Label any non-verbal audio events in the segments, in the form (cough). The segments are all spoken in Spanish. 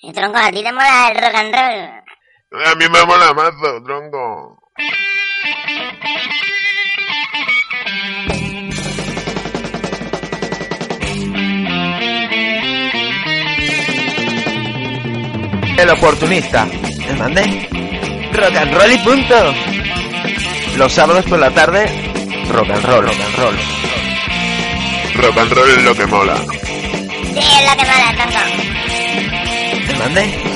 Y tronco, a ti te mola el rock and roll. A mí me mola mazo, tronco. El oportunista. ¿Me mandé? Rock and roll y punto. Los sábados por la tarde, rock and roll, rock and roll. Rock and roll es lo que mola. Sí, es lo que mola, tronco. ¿Me mandé?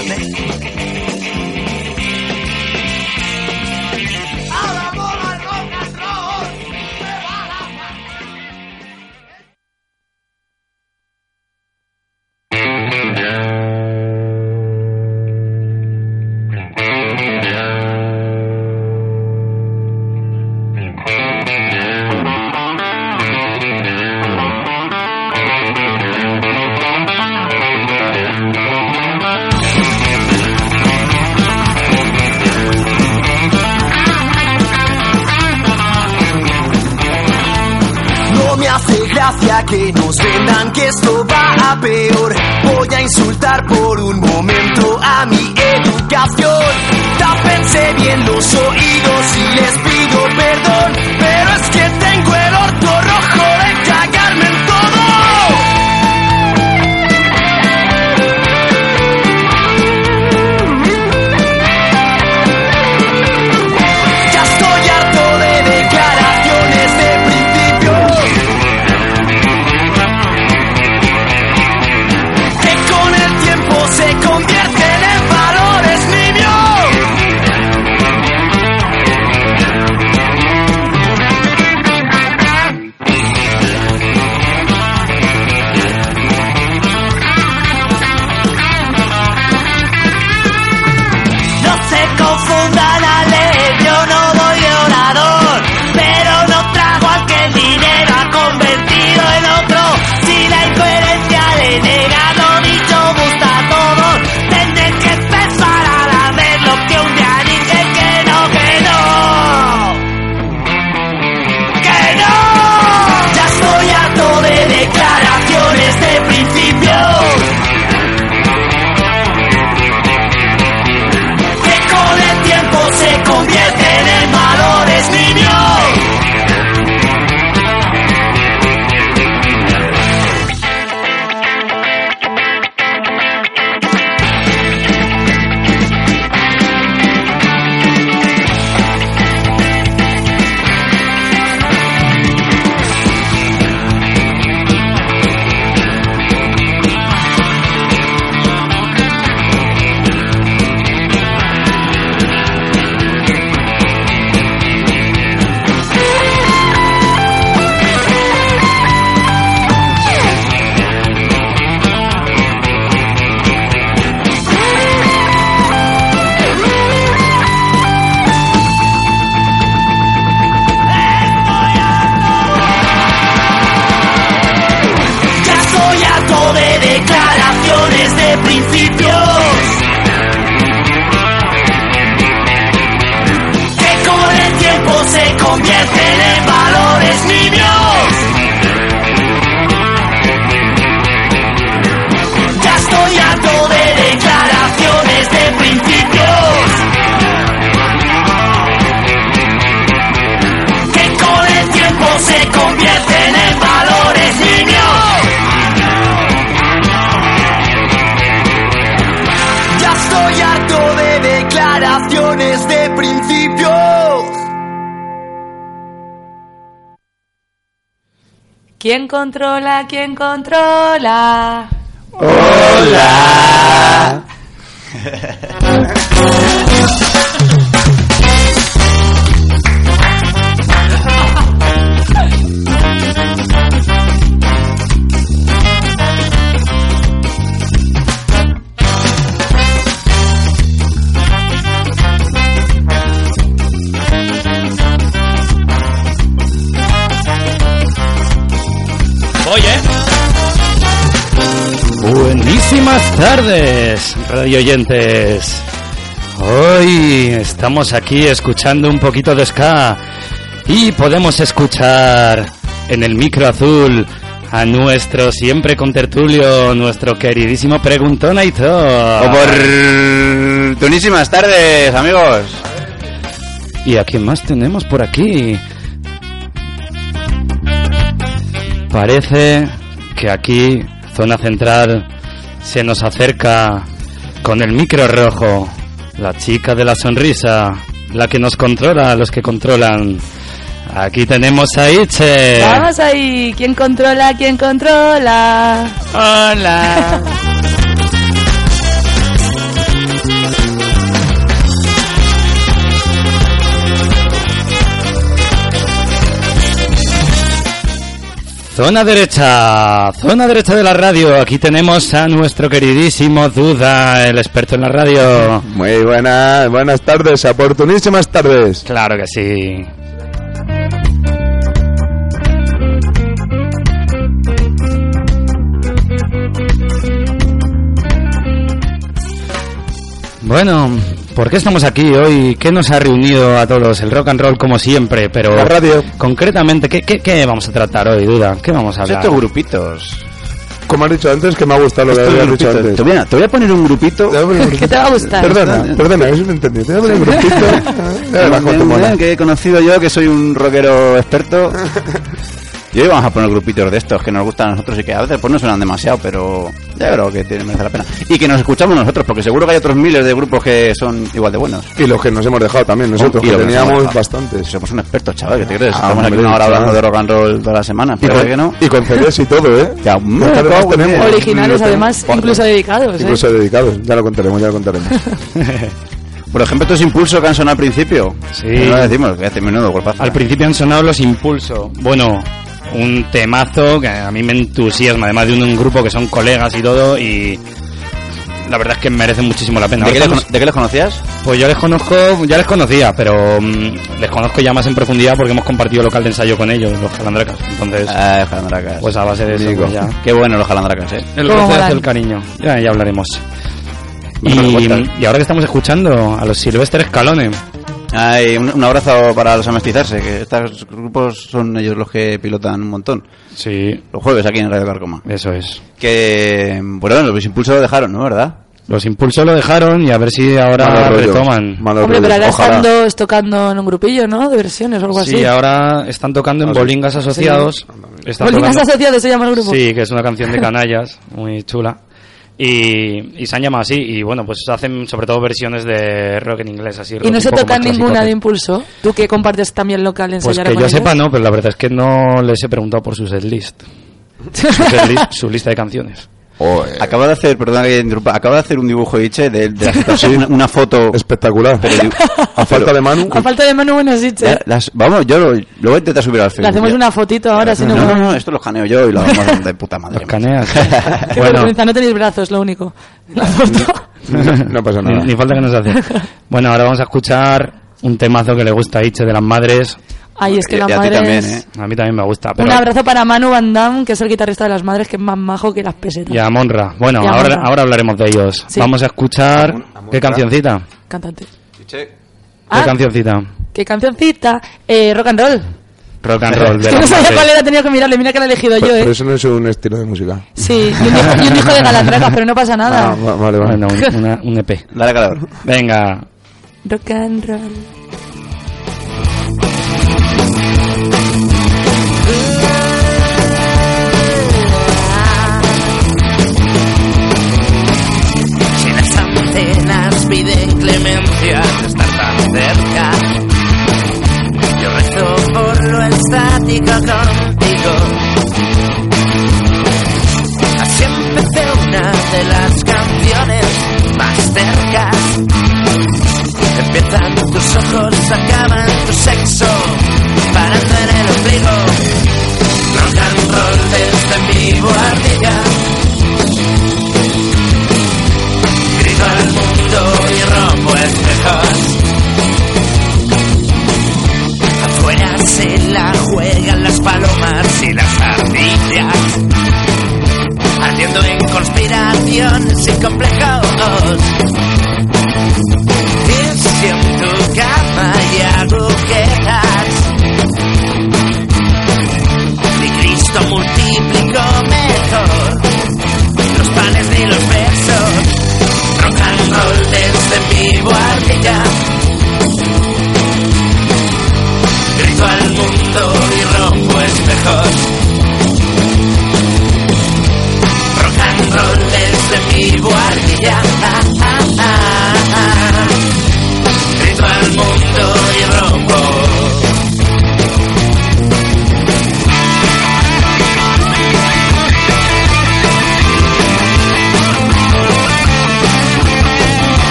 ¿Quién controla? ¿Quién controla? Hola. (laughs) tardes, radio oyentes. Hoy estamos aquí escuchando un poquito de ska y podemos escuchar en el micro azul a nuestro siempre contertulio, nuestro queridísimo preguntón Aitor. Oportunísimas tardes, amigos. ¿Y a quién más tenemos por aquí? Parece que aquí, zona central, se nos acerca con el micro rojo, la chica de la sonrisa, la que nos controla, los que controlan. Aquí tenemos a Iche. Vamos ahí. ¿Quién controla? ¿Quién controla? Hola. Zona derecha, zona derecha de la radio. Aquí tenemos a nuestro queridísimo Duda, el experto en la radio. Muy buenas, buenas tardes, oportunísimas tardes. Claro que sí. Bueno, ¿por qué estamos aquí hoy? ¿Qué nos ha reunido a todos? El rock and roll como siempre, pero... La radio. Concretamente, ¿qué, qué, qué vamos a tratar hoy, Duda? ¿Qué vamos a hablar? Estos grupitos. Como has dicho antes, que me ha gustado lo que habías dicho antes. Te voy, a, te voy a poner un grupito. Te voy a poner un ¿Qué grupito. te va a gustar? Perdona, perdona, eso me entendí. Te voy a poner un grupito. (laughs) Eh, que he conocido yo, que soy un rockero experto. (laughs) Y hoy vamos a poner grupitos de estos que nos gustan a nosotros y que a veces pues no suenan demasiado, pero ya creo que tiene, merece la pena. Y que nos escuchamos nosotros, porque seguro que hay otros miles de grupos que son igual de buenos. Y los que nos hemos dejado también, nosotros, Y que que teníamos bastantes. Somos un experto, chaval, ¿qué te crees? Ah, Estamos aquí una hora hablando de rock and roll toda la semana, Y pero con, que no. y con CDs y todo, ¿eh? Ya, cago en tenemos. Originales, además, incluso dedicados. ¿eh? Incluso dedicados. Ya lo contaremos, ya lo contaremos. (laughs) Por ejemplo, estos impulsos que han sonado al principio. Sí. No lo decimos, que hace menudo golpazo. Al principio han sonado los Impulso. Bueno, un temazo que a mí me entusiasma, además de un, un grupo que son colegas y todo, y la verdad es que merecen muchísimo la pena. ¿De qué, les, estamos- cono- de qué les conocías? Pues yo les conozco, ya les conocía, pero mm, les conozco ya más en profundidad porque hemos compartido local de ensayo con ellos, los calandracas. Entonces, Ah, jalandracas. pues a base de eso, pues ya. Qué bueno los jalandracas, eh. El cariño. Ya, ya hablaremos. Y, pues cuenta. y ahora que estamos escuchando a los Silvestre Escalone. Ay, un, un abrazo para los amestizarse, que estos grupos son ellos los que pilotan un montón. Sí, Los jueves aquí en Radio Carcoma. eso es. Que, bueno, los impulsos lo dejaron, ¿no? ¿Verdad? Los Impulso lo dejaron y a ver si ahora rollos, retoman. malos Hombre, pero ahora están dos tocando en un grupillo, ¿no? De versiones o algo así. Sí, ahora están tocando en Ah. Bolingas Asociados. Están Bolinas tocando- asociados se llama el grupo. Sí, que es una canción de canallas, muy chula. Y, y se han llamado así. Y bueno, pues hacen sobre todo versiones de rock en inglés, así. Y no se toca ninguna de impulso. Tú que compartes también local Pues ensayar que yo sepa no, pero la verdad es que no les he preguntado por su setlist. (laughs) Su, setlist, su lista de canciones. Acaba de hacer, perdona que interrumpa, acaba de hacer un dibujo Iche de, de (laughs) la situación, una, una foto. Espectacular. Pero (laughs) A falta de Manu. A falta de mano, bueno, sí, che. La- las- vamos, yo lo, lo voy a intentar subir al Le Facebook. hacemos ya. una fotito ahora, si no... no, no, no, esto lo escaneo yo y lo hagamos de puta madre. Los caneas. (laughs) Qué bueno, vergüenza, no tenéis brazos, lo único. La foto. No pasa ni, nada. ni falta que nos hace. Bueno, ahora vamos a escuchar un temazo que le gusta a Iche de las madres. Ay, es que Y- la y a ti madre también, es- ¿eh? A mí también me gusta. Pero Un abrazo para Manu Van Damme, que es el guitarrista de las madres, que es más majo que las pesetas. Y a Monra. Bueno, a ahora, Monra. ahora hablaremos de ellos. Sí. Vamos a escuchar... ¿Qué cancioncita? Cantante. ¿Qué Ah. cancioncita? ¿Qué cancioncita? Eh, rock and roll. Rock and roll. (laughs) De no sabía cuál era, tenía que mirarle. Mira que la he elegido Pero, yo, pero ¿eh? eso no es un estilo de música. Sí, y un hijo, y un hijo de (laughs) Galandracas, pero no pasa nada. Ah, va- vale, vale. Bueno, un, una- un EP. Dale calor. Venga. Rock and roll. Piden clemencia de estar tan cerca, yo rezo por lo estático contigo. Así empecé una de las canciones más cercas. Empiezan tus ojos, acaban tu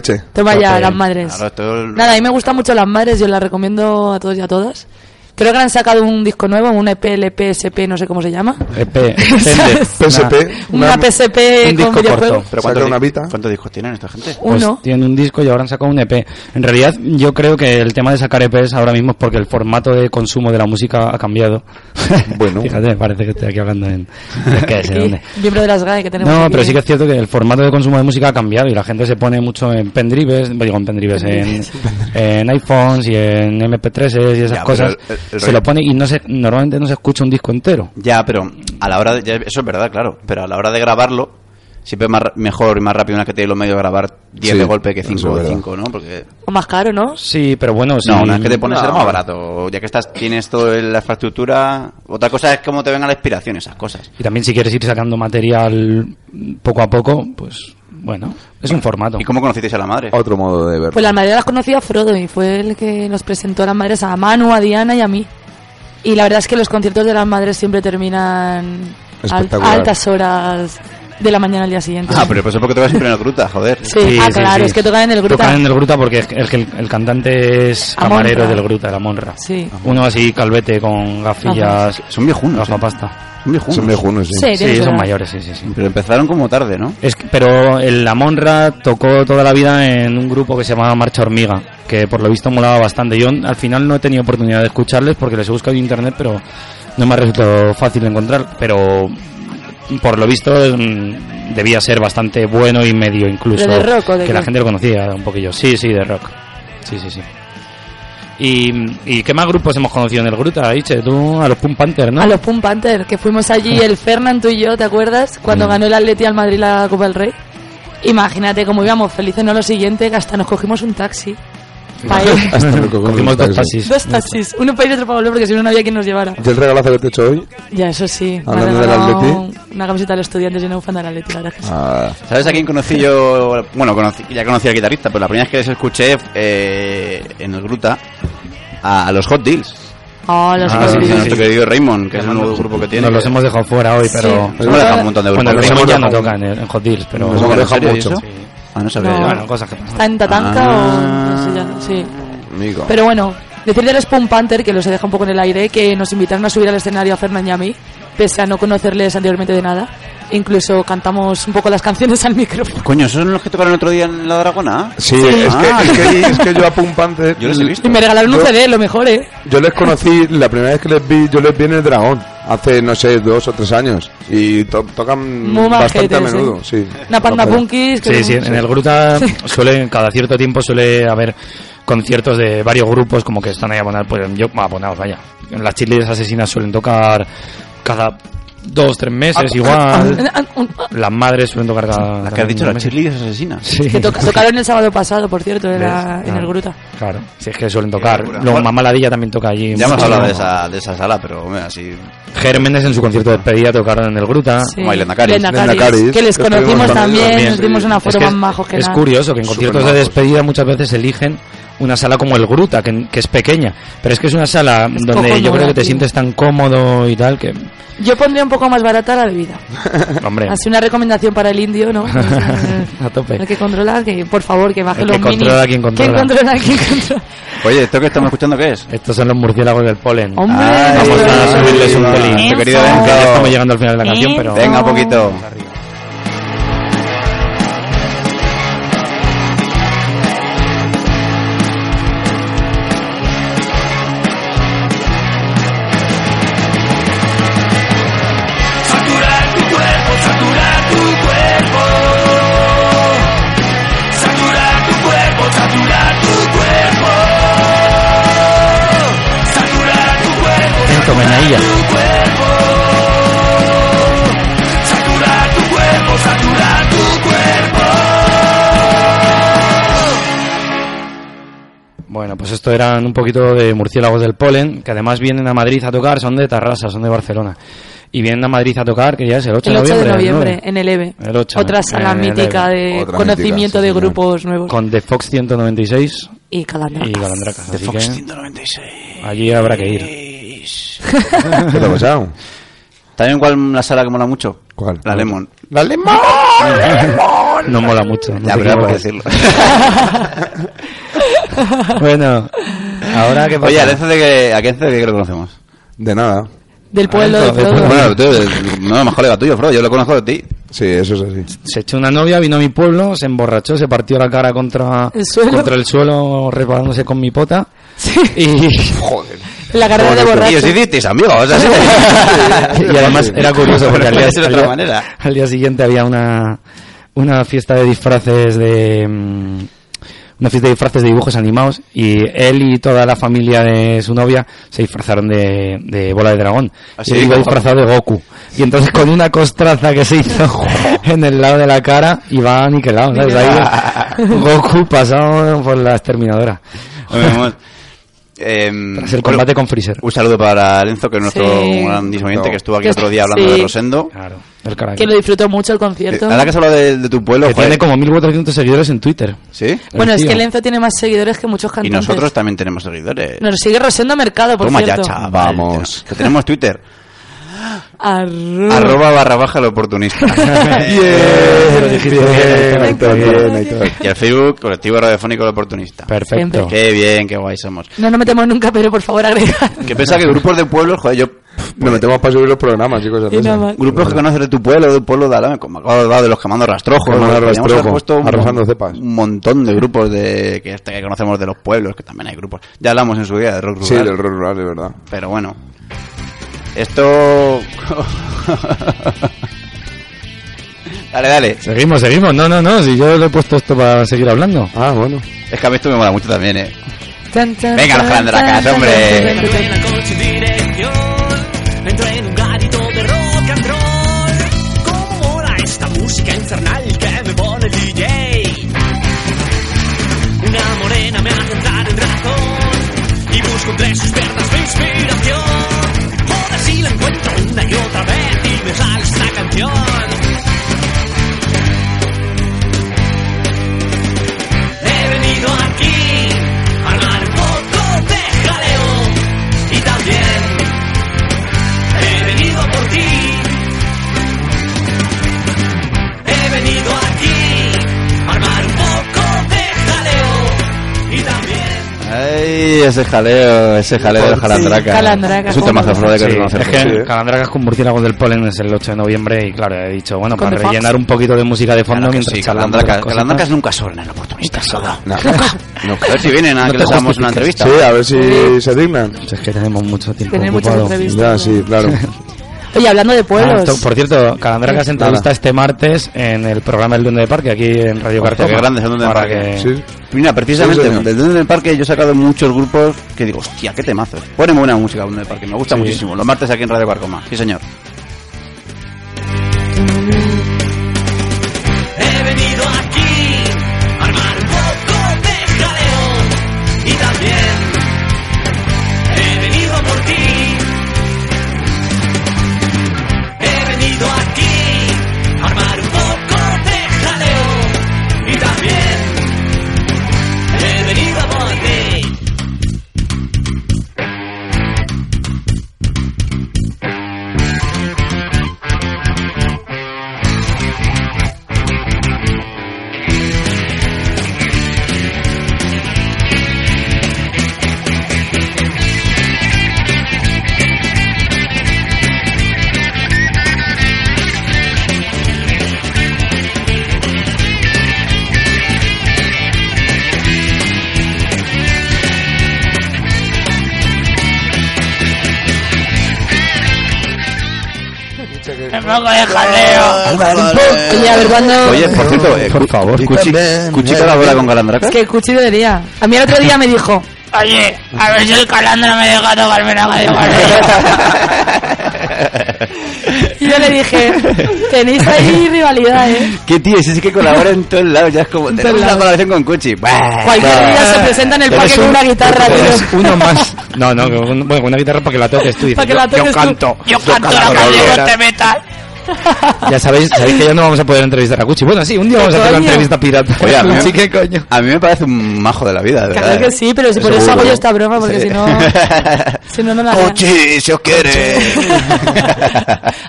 leche. Toma ya, las madres. Claro, Nada, a mí me gustan mucho las madres, yo las recomiendo a todos y a todas. Creo que han sacado un disco nuevo, un EP, LP, SP, no sé cómo se llama. EP. (laughs) PSP. Una PSP un con disco corto. Pero ¿cuántos, una di- vita. ¿cuántos discos tienen esta gente? Pues Uno. tienen un disco y ahora han sacado un EP. En realidad, yo creo que el tema de sacar EPs ahora mismo es porque el formato de consumo de la música ha cambiado. (laughs) Bueno. Fíjate, parece que estoy aquí hablando en... (laughs) es sé Sí, dónde. miembro de las GAE que tenemos No, aquí. pero sí que es cierto que el formato de consumo de música ha cambiado y la gente se pone mucho en pendrives, digo en pendrives, en, en iPhones y en MP3s y esas Ya, pero cosas. El se rollo- lo pone y no se, normalmente no se escucha un disco entero. Ya, pero a la hora de, ya, eso es verdad, claro, pero a la hora de grabarlo siempre es más, ra- mejor y más rápido una que tiene los medios de grabar 10 Sí, de golpe que eso es 5 verdad. 5, ¿no? Porque O más caro, ¿no? Sí, pero bueno, sí. no, una vez que te pones No. será más barato, ya que estás tienes toda la infraestructura, otra cosa es cómo te venga la inspiración esas cosas. Y también si quieres ir sacando material poco a poco, pues bueno, es un formato. ¿Y cómo conocisteis a la madre? Otro modo de ver. Pues las madres las conocía a Frodo y fue el que nos presentó a las madres a Manu, a Diana y a mí. Y la verdad es que los conciertos de las madres siempre terminan a altas horas de la mañana al día siguiente. Ah, pero eso es porque te vas siempre en el gruta, joder. Sí, Sí, ah, sí, claro, sí. es que tocan en el grupo. Tocan en el Gruta porque es que- el, el cantante es Amonra. camarero del Gruta, de la Monra. Sí. Uno así calvete con gafillas, Son viejunos. ¿eh? gafapasta. Son viejunos. Son viejunos, sí. Sí, son mayores, sí, sí, sí. Pero empezaron como tarde, ¿no? Es que- pero el La Monra tocó toda la vida en un grupo que se llamaba Marcha Hormiga, que por lo visto molaba bastante. Yo al final no he tenido oportunidad de escucharles porque les he buscado en internet, pero no me ha resultado fácil de encontrar. Pero por lo visto debía ser bastante bueno y medio incluso. ¿Pero de rock o de que qué? la gente lo conocía un poquillo. Sí, sí, de rock. Sí, sí, sí. ¿Y, y qué más grupos hemos conocido en el Gruta, Iche? Tú a los Pump Panther, ¿no? A los Pum Panther, que fuimos allí el Fernand, tú y yo, ¿te acuerdas? Cuando Mm. ganó el Atleti al Madrid la Copa del Rey. Imagínate cómo íbamos felices, no lo siguiente, que hasta nos cogimos un taxi. Hasta cogimos un dos taxi. taxis. Dos taxis, uno para ir y otro para volver, porque si no, no había quien nos llevara. ¿Y el regalazo que te he hecho hoy? Ya, eso sí. me Hablando del Atleti. Una camiseta de los estudiantes y una bufanda del Atleti, la verdad que sí. Ah, ¿Sabes a quién conocí yo? Bueno, conocí- ya conocí al guitarrista, pero la primera vez que les escuché eh, en el Gruta a, a los Hot Deals. Oh, los Ah, sí, sí, sí, nuestro querido Raymond, que es el nuevo grupo que tiene. Nos los hemos dejado fuera hoy, pero... Sí. Nos hemos dejado un montón de Bueno, el grupos. Raymond ya no dejado- toca en, en Hot Deals, pero... Nos hemos ¿En dejado mucho. eso? Sí. Ah, no sabía No. yo. Bueno, cosas que pasan. Está en Tatanka Ah. o no sé ya, sí. Amigo. Pero bueno, decir del Spawn Panther, que los he dejado un poco en el aire, que nos invitaron a subir al escenario a Fernand y a mí, pese a no conocerles anteriormente de nada. Incluso cantamos un poco las (laughs) canciones al micrófono. Coño, ¿esos son los que tocaron el otro día en la Dragona? Sí, Sí. Es, Ah. que, es, que, es que yo a Pum Panther... Yo los he visto. Y me regalaron un CD, lo mejor, ¿eh? Yo les conocí, la primera vez que les vi, yo les vi en el Dragón, hace, no sé, dos o tres años. Y to- tocan Muy bastante a majetes, menudo, ¿eh? sí. Una panda punkis. Sí, sí, en el Gruta suele, cada cierto tiempo suele haber conciertos de varios grupos como que están ahí abonados, pues yo, abonados, vaya. En las chiles asesinas suelen tocar cada dos, tres meses igual. Las madres suelen tocar cada... Las que has dicho, las cheerleaders asesinas. Sí. Que toca- (laughs) tocaron el sábado pasado, por cierto, en, la- en el Ah. Gruta. Claro, si es que suelen tocar. Luego Mamá Ladilla también toca allí. Ya hemos hablado de esa, de esa sala, pero hombre, así... Gérmenes en su concierto de despedida tocaron en el Gruta. Sí. Como Elena Caris. Elena Elena Caris, Caris, Que les conocimos también, nos dimos una Es foto que más majos que es nada. curioso que en conciertos de despedida muchas veces eligen una sala como el Gruta, que, que es pequeña, pero es que es una sala donde yo creo que te tío. sientes tan cómodo y tal que, Yo pondría un poco más barata la bebida. (laughs) hombre, Así una recomendación para el indio, ¿no? (laughs) a El tope. que controla, que por favor, que baje El los que minis. controla, quien controla. ¿Quién controla? ¿Quién controla? Oye, ¿esto que estamos escuchando qué es? Estos son los murciélagos del polen. Hombre, Ay, Vamos esto a es- subirles un pelín. Querido estamos llegando al final de la canción, pero Venga, un poquito. Esto eran un poquito de murciélagos del polen, que además vienen a Madrid a tocar, son de Tarrasa, son de Barcelona. Y vienen a Madrid a tocar, que ya es el 8 El 8 de ¿el noviembre, nueve? en el EVE. El 8, Otra sala mítica de Otra conocimiento mítica, sí, de señor. grupos nuevos. Con The Fox 196 Y Calandra. y Galandracas. De Así Fox que 196. allí habrá que ir. ¿Qué te ha pasado? (laughs) ¿También cuál una sala que mola mucho? ¿Cuál? La Lemon. ¡La lemon! (laughs) No mola mucho. no Ya, te pero equivoques. decirlo. (laughs) (laughs) Bueno, ahora que Oye, ¿a de que, ¿a de que lo conocemos? De nada. Del pueblo de Frodo. Bueno, tú, no, más colega tuyo, Frodo, yo lo conozco de ti. Sí, eso es así. se echó una novia, vino a mi pueblo, se emborrachó, se partió la cara contra ¿El suelo? contra el suelo, resbalándose con mi pota. Y, (laughs) La carrera de Y os borracho. hicisteis amigos, o sea, sí. y además era curioso porque al día, de al otra día- manera. al día siguiente había una, una fiesta de disfraces de mm, una fiesta de disfraces de dibujos animados y él y toda la familia de su novia se disfrazaron de, de bola de dragón. ¿Ah, y iba disfrazado de Goku. Y entonces con una costraza que se hizo (laughs) en el lado de la cara iba aniquilado ¿sabes? Ahí, Goku pasado por la exterminadora Em, tras el bueno, combate con Freezer Un saludo para Lenzo, que es nuestro Sí. grandísimo oyente, No. que estuvo aquí Que- otro día hablando sí. de Rosendo. claro. Que lo disfrutó mucho el Eh, concierto. Ahora que has hablado de, de tu pueblo, que joder, tiene como 1400 seguidores en Twitter ¿sí? Bueno, es que Lenzo tiene más seguidores que muchos Y cantantes. nosotros también tenemos seguidores. Nos sigue Rosendo Mercado, por Toma ya, cierto. chaval. Vamos. Que tenemos Twitter. Arroba. Arroba barra baja el oportunista. Y el Facebook, colectivo radiofónico el oportunista. perfecto Qué bien, qué guay somos. No nos metemos nunca, pero por favor agregar. Que piensa que grupos de pueblos, joder, yo... Nos metemos para subir los programas, chicos. Y nada más. Grupos que conoces de tu pueblo, de un pueblo de Alame, como acabo de hablar de los quemando rastrojos. Quemando puesto un, cepas. un montón de grupos de que, este que conocemos de los pueblos, que también hay grupos. Ya hablamos en su día de rock Sí, rural. del rock rural, es verdad. Pero bueno. Esto... (laughs) dale, dale. Seguimos, seguimos. No, no, no. Si yo le he puesto esto para seguir hablando. Ah, bueno. Es que a mí esto me mola mucho también, eh. Tan, tan, Venga, los tan, calandracas, tan, hombre. Ese jaleo, ese jaleo del Jalandraca. Jalandraca, Es un ¿cómo temazo, no? Flo, hay que Sí, reconocerlo. es que Sí. Calandracas con Murciélagos del Polen es el 8 de noviembre y claro, he dicho, bueno, para rellenar un poquito de música de fondo mientras sí, Calandraca- de. Calandracas nunca sobran en el oportunista. No. A ver si vienen a No que les hagamos una entrevista. Sí, a ver si se dignan. Es que tenemos mucho tiempo Tener muchas ocupado. entrevistas. Ya, sí, claro. (laughs) Oye, hablando de pueblos. Ah, to- por cierto, Calandraca se entrevista este martes en el programa El Duende de Parque, aquí en Radio Cartoma. qué grande es el Duende del Parque. que- Sí. Mira, precisamente Sí, del Duende del Parque yo he sacado muchos grupos que digo, hostia, qué temazos. Ponen buena música Duende del Parque, me gusta Sí. muchísimo. Los martes aquí en Radio Carcoma. Sí, señor. Oye, a ver cuándo. Oye, por cierto, eh, Por favor. Cuchi, Cuchi colabora con Calandraca. Es que Cuchi debería. A mí el otro día me dijo. Oye, a ver si el calandra me deja tocarme la canción. Y yo le dije, tenéis ahí rivalidad, ¿eh? ¿Qué tío? Ese sí que colabora en todos lados. Ya es como. Tenemos una colaboración con Cuchi. Cualquier día se presenta en el parque con un- una guitarra, tío. uno más. No, no, con, bueno, con una guitarra para que la toques tú. dices, Para que la yo- yo, toques tú. canto. Yo canto la canción de metal. Ya sabéis, sabéis que ya no vamos a poder entrevistar a Cuchi. Bueno, sí, un día vamos a hacer una coño? entrevista pirata. Oye, a mí, Cuchi, ¿qué coño? a mí me parece un majo de la vida, de Claro verdad. que sí, pero si por eso hago yo esta broma, porque Sí. si no. (laughs) Si no, no la. Cuchi, si os quiere. (laughs)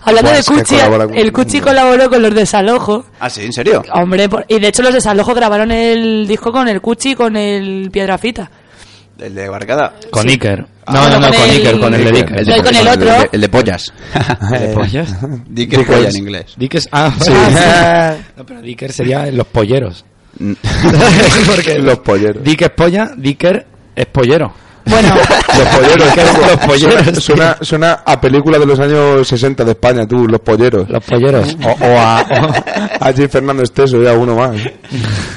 Hablando Buah, de es que Cuchi, colabora con- el Cuchi colaboró con los Desalojo. ah, sí, ¿en serio? Hombre, por- y de hecho los Desalojo grabaron el disco con el Cuchi y con el Piedrafita. El de Barcada. Con Iker. Ah, No, no, no, con con el- Iker, con el de Iker. El de- con el otro. El de, (laughs) el de pollas. ¿El (laughs) de pollas? Dick es polla en inglés. Dick es... Ah, Sí. (laughs) no, pero Dicker sería los polleros. Mm. Porque Los polleros. Dick es polla, Dicker es pollero. Bueno, Los polleros. (laughs) Los polleros, Suena, tío. suena, suena a película de los años 60 de España, tú, Los polleros. Los polleros. O, o a... o- Allí Fernando Esteso, ya uno más.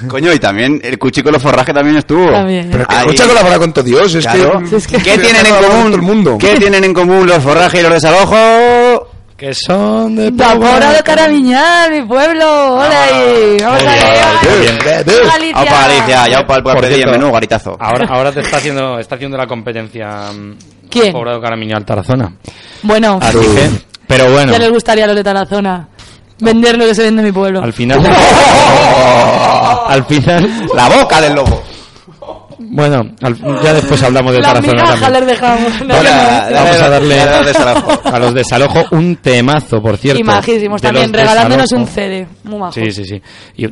Coño, y también el Cuchi con los forrajes también estuvo. También. Pero que Ahí. escucha colabora con todo Dios, es Claro. que... Sí, es que- ¿Qué (laughs) tienen en común? todo el mundo. ¿Qué tienen en común los forrajes y los desalojos? Que son de... Tamora de Carabiñal, mi pueblo. Hola ahí. Vamos Muy a bien, ver. muy bien. Galicia. Ya aupa el cierto, menú, garitazo. Ahora, ahora te está haciendo, está haciendo la competencia... mm, ¿Quién? Poblado Caramiñal Tarazona. Bueno, Así que... Pero bueno, ya les gustaría a los de Tarazona vender lo que se vende en mi pueblo. al final... (laughs) al final... La boca del lobo. Bueno, al- ya después hablamos de La Tarazona les dejamos. No, no. dale, Vamos a darle a los desalojo un temazo, por cierto. Y majísimos también, regalándonos un. CD. Muy majo. Sí, sí, sí. Y,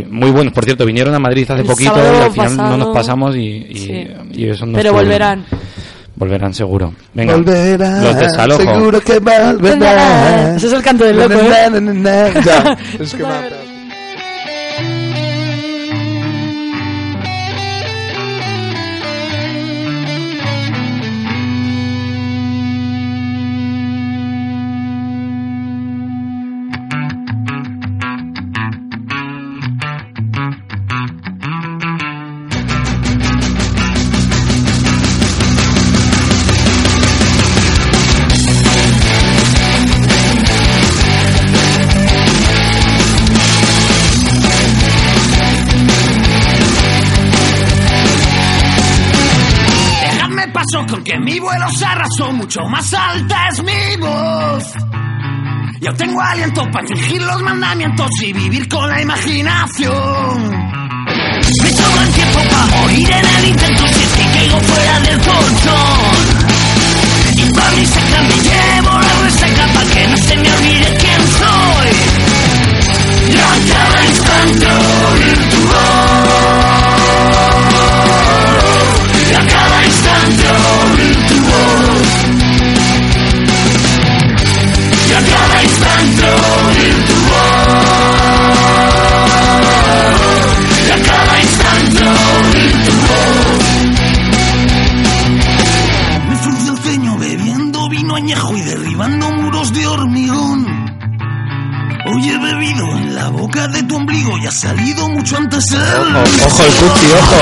y muy buenos, por cierto, vinieron a Madrid hace El poquito y al final no pasado. nos pasamos y, y, Sí. y eso no Pero volverán. Volverán seguro. Venga, Volverá, los desalojo. Seguro que volverá. Ese es el canto del loco, ¿eh? Es que con que mi vuelo se arrasó, mucho más alta es mi voz. Yo tengo aliento para fingir los mandamientos y vivir con la imaginación. Me sobra el tiempo para morir en el intento si es que caigo fuera del colchón. Y para mi seca me llevo la resaca para que no se me olvide quién soy. Yo a cada instante oír tu voz. Ojo, ojo el Cuchi, ojo.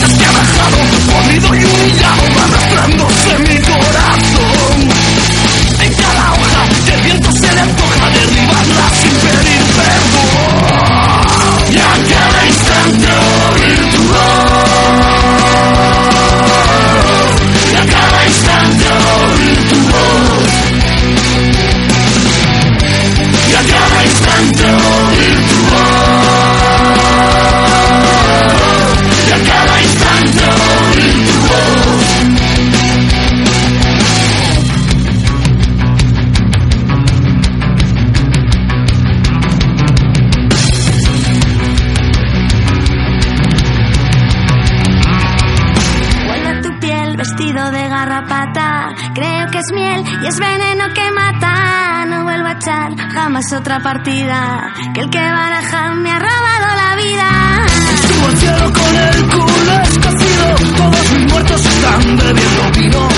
Desquebrajado, podrido y humillado, arrastrándose mi corazón. En cada hoja que el viento se le antoja derribarla sin pedir perdón. Y a cada instante oír es miel y es veneno que mata. No vuelvo a echar jamás otra partida. Que el que baraja me ha robado la vida. Subo al cielo con el culo escocido. Todos mis muertos están bebiendo vino.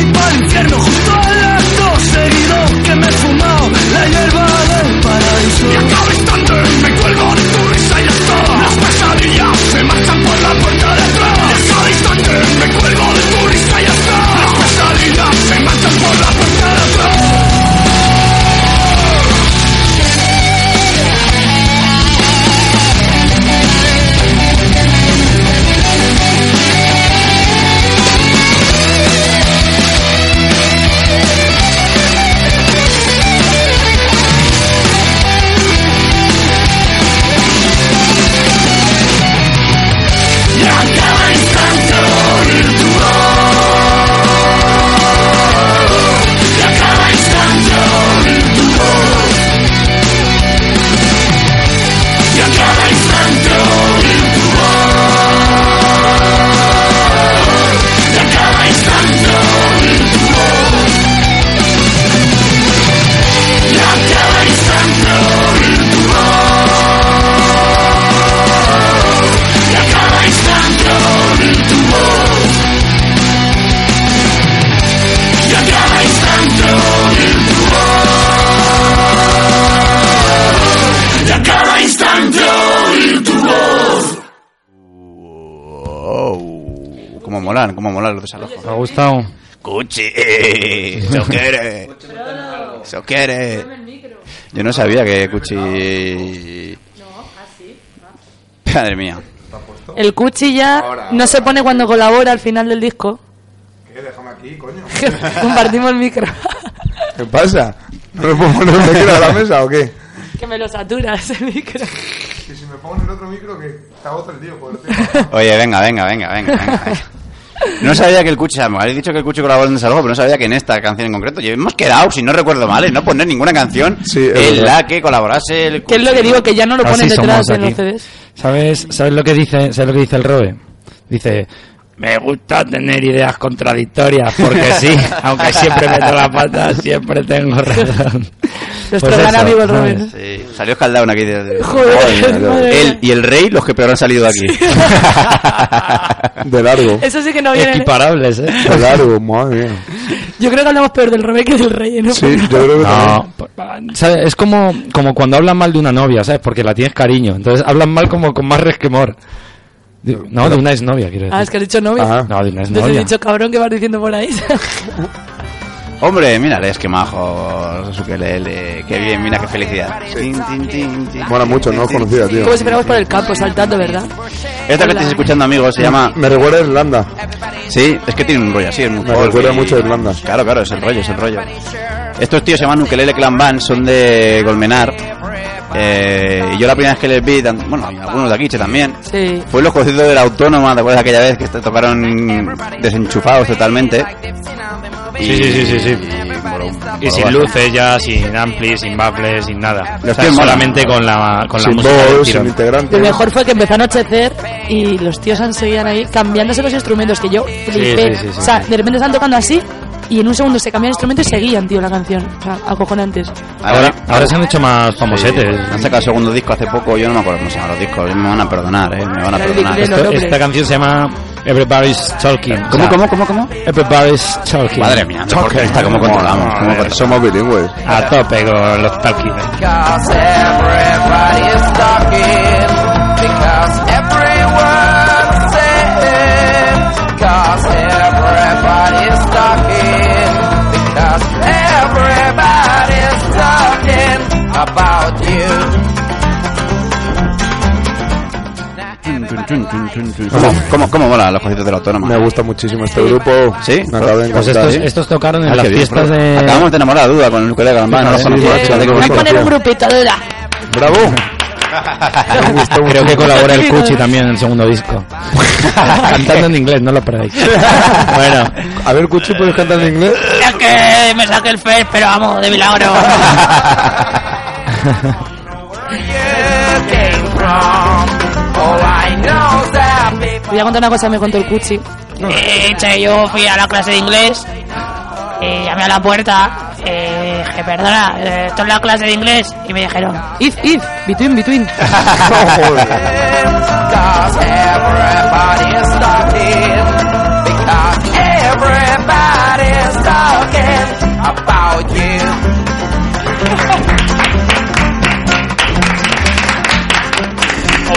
Y para el infierno justo al acto seguido. Que me he fumado la hierba del paraíso. Y a cada instante me cuelgo de tu risa y ya está. Las pesadillas se marchan por la puerta de atrás. Y a cada instante me cuelgo molan, cómo molan los desalojos. ¿Te ha gustado? Cuchi, eso quiere. Eso quiere. Yo no sabía que Cuchi. Madre mía. El Cuchi ya no se pone cuando colabora al final del disco. ¿Qué? Déjame aquí, coño. (laughs) Compartimos el micro. ¿Qué pasa? ¿No me puedo poner un micro a la mesa o qué? que me lo saturas el micro. Que si me pongo en el otro micro, que te hago el tío, por el. Oye, venga, venga, venga, venga. venga. No sabía que el Cuchi, me habéis dicho que el Cuchi colaboró en Desalojos, pero no sabía que en esta canción en concreto. Y hemos quedado, si no recuerdo mal, en no poner ninguna canción Sí, en la que colaborase el Que es lo que digo, que ya no lo ponen Así detrás en los. CDs. ¿Sabes, ¿Sabes lo que dice, sabes lo que dice el Roe? Dice, me gusta tener ideas contradictorias, porque sí, (laughs) aunque siempre meto la pata, siempre tengo razón. Nuestro Pues gran eso, amigo el ¿sabes? Robin. Sí, salió escaldado aquí. De, de- Joder, (laughs) mía. Él y el rey, los que peor han salido de aquí. (laughs) De largo. Eso sí que no viene. Equiparables, ¿eh? De largo, (laughs) madre mía. Yo creo que hablamos peor del Robin que del rey. ¿no? Sí, yo creo que No, ¿sabes? es como, como cuando hablan mal de una novia, ¿sabes? Porque la tienes cariño. Entonces hablan mal como con más resquemor. No, de una exnovia, quiero decir. Ah, es que has dicho novia. Ajá. No, de una Entonces he exnovia. dicho cabrón que vas diciendo por ahí. Hombre, mírales, qué majo, su que le, qué bien, mira qué felicidad. Tin, tin, tin, tin, Mola mucho, no os conocía, tío. Como si fuéramos por el campo saltando, ¿verdad? Esta que estáis escuchando, amigos, se llama... Me recuerda a Irlanda. Sí, es que tiene un rollo así, es muy Me folk recuerda y- mucho a Irlanda. Claro, claro, es el rollo, es el rollo. Estos tíos se llaman Ukelele Clan Band, son de Golmenar. Eh, y yo la primera vez que les vi, bueno, y algunos de aquí también, Sí. fue los conciertos de la Autónoma, ¿te acuerdas aquella vez que te tocaron desenchufados totalmente? Sí, sí, sí, sí, sí. Y moló sin bastante. luces ya, sin ampli, sin baffles, sin nada. Los O sea, solamente con la, con la Sin música del voz, sin integrante. Lo mejor fue que empezó a anochecer y los tíos han seguían ahí cambiándose los instrumentos que yo flipé. sí, sí, sí, o sea, sí. de repente estaban tocando así y en un segundo se cambian el instrumento y seguían, tío, la canción. O sea, acojonantes. Ahora, ahora se han hecho más famosetes. Han sacado el segundo disco hace poco, yo no me acuerdo cómo se llaman los discos, me van a perdonar, eh, me van a perdonar. Esto- esta canción se llama Everybody's Talking. ¿Cómo, O sea, cómo, cómo, cómo? Everybody's Talking. Madre mía, por esta, ¿cómo controlamos? ¿Cómo Joder, controlamos? Somos bilingües. A tope con los talking. Chun, chun, chun. ¿Cómo, cómo, cómo mola los cositos de la autónoma? Me gusta muchísimo este grupo. ¿Sí? Me acabo de Pues estos, estos tocaron en Ah, las bien, fiestas bro. de... Acabamos de enamorar a Duda con el ukulele de Galambán, no lo Sí, conocía. macho, Fíjate qué no Voy a poner un grupito, duda. ¡Bravo! Me gusta Creo que colabora el Cuchi también en el segundo disco. (laughs) Cantando en inglés, no lo perdáis. bueno, A ver, Cuchi, ¿puedes cantar en inglés? Es que me saqué el FES, pero vamos, de milagro. (laughs) (laughs) Voy a contar una cosa que me contó el Cuchi. Eh, che, yo fui a la clase de inglés y llamé a la puerta. Eh, dije, perdona, eh, esto es la clase de inglés. Y me dijeron, if, if, between, between. (laughs)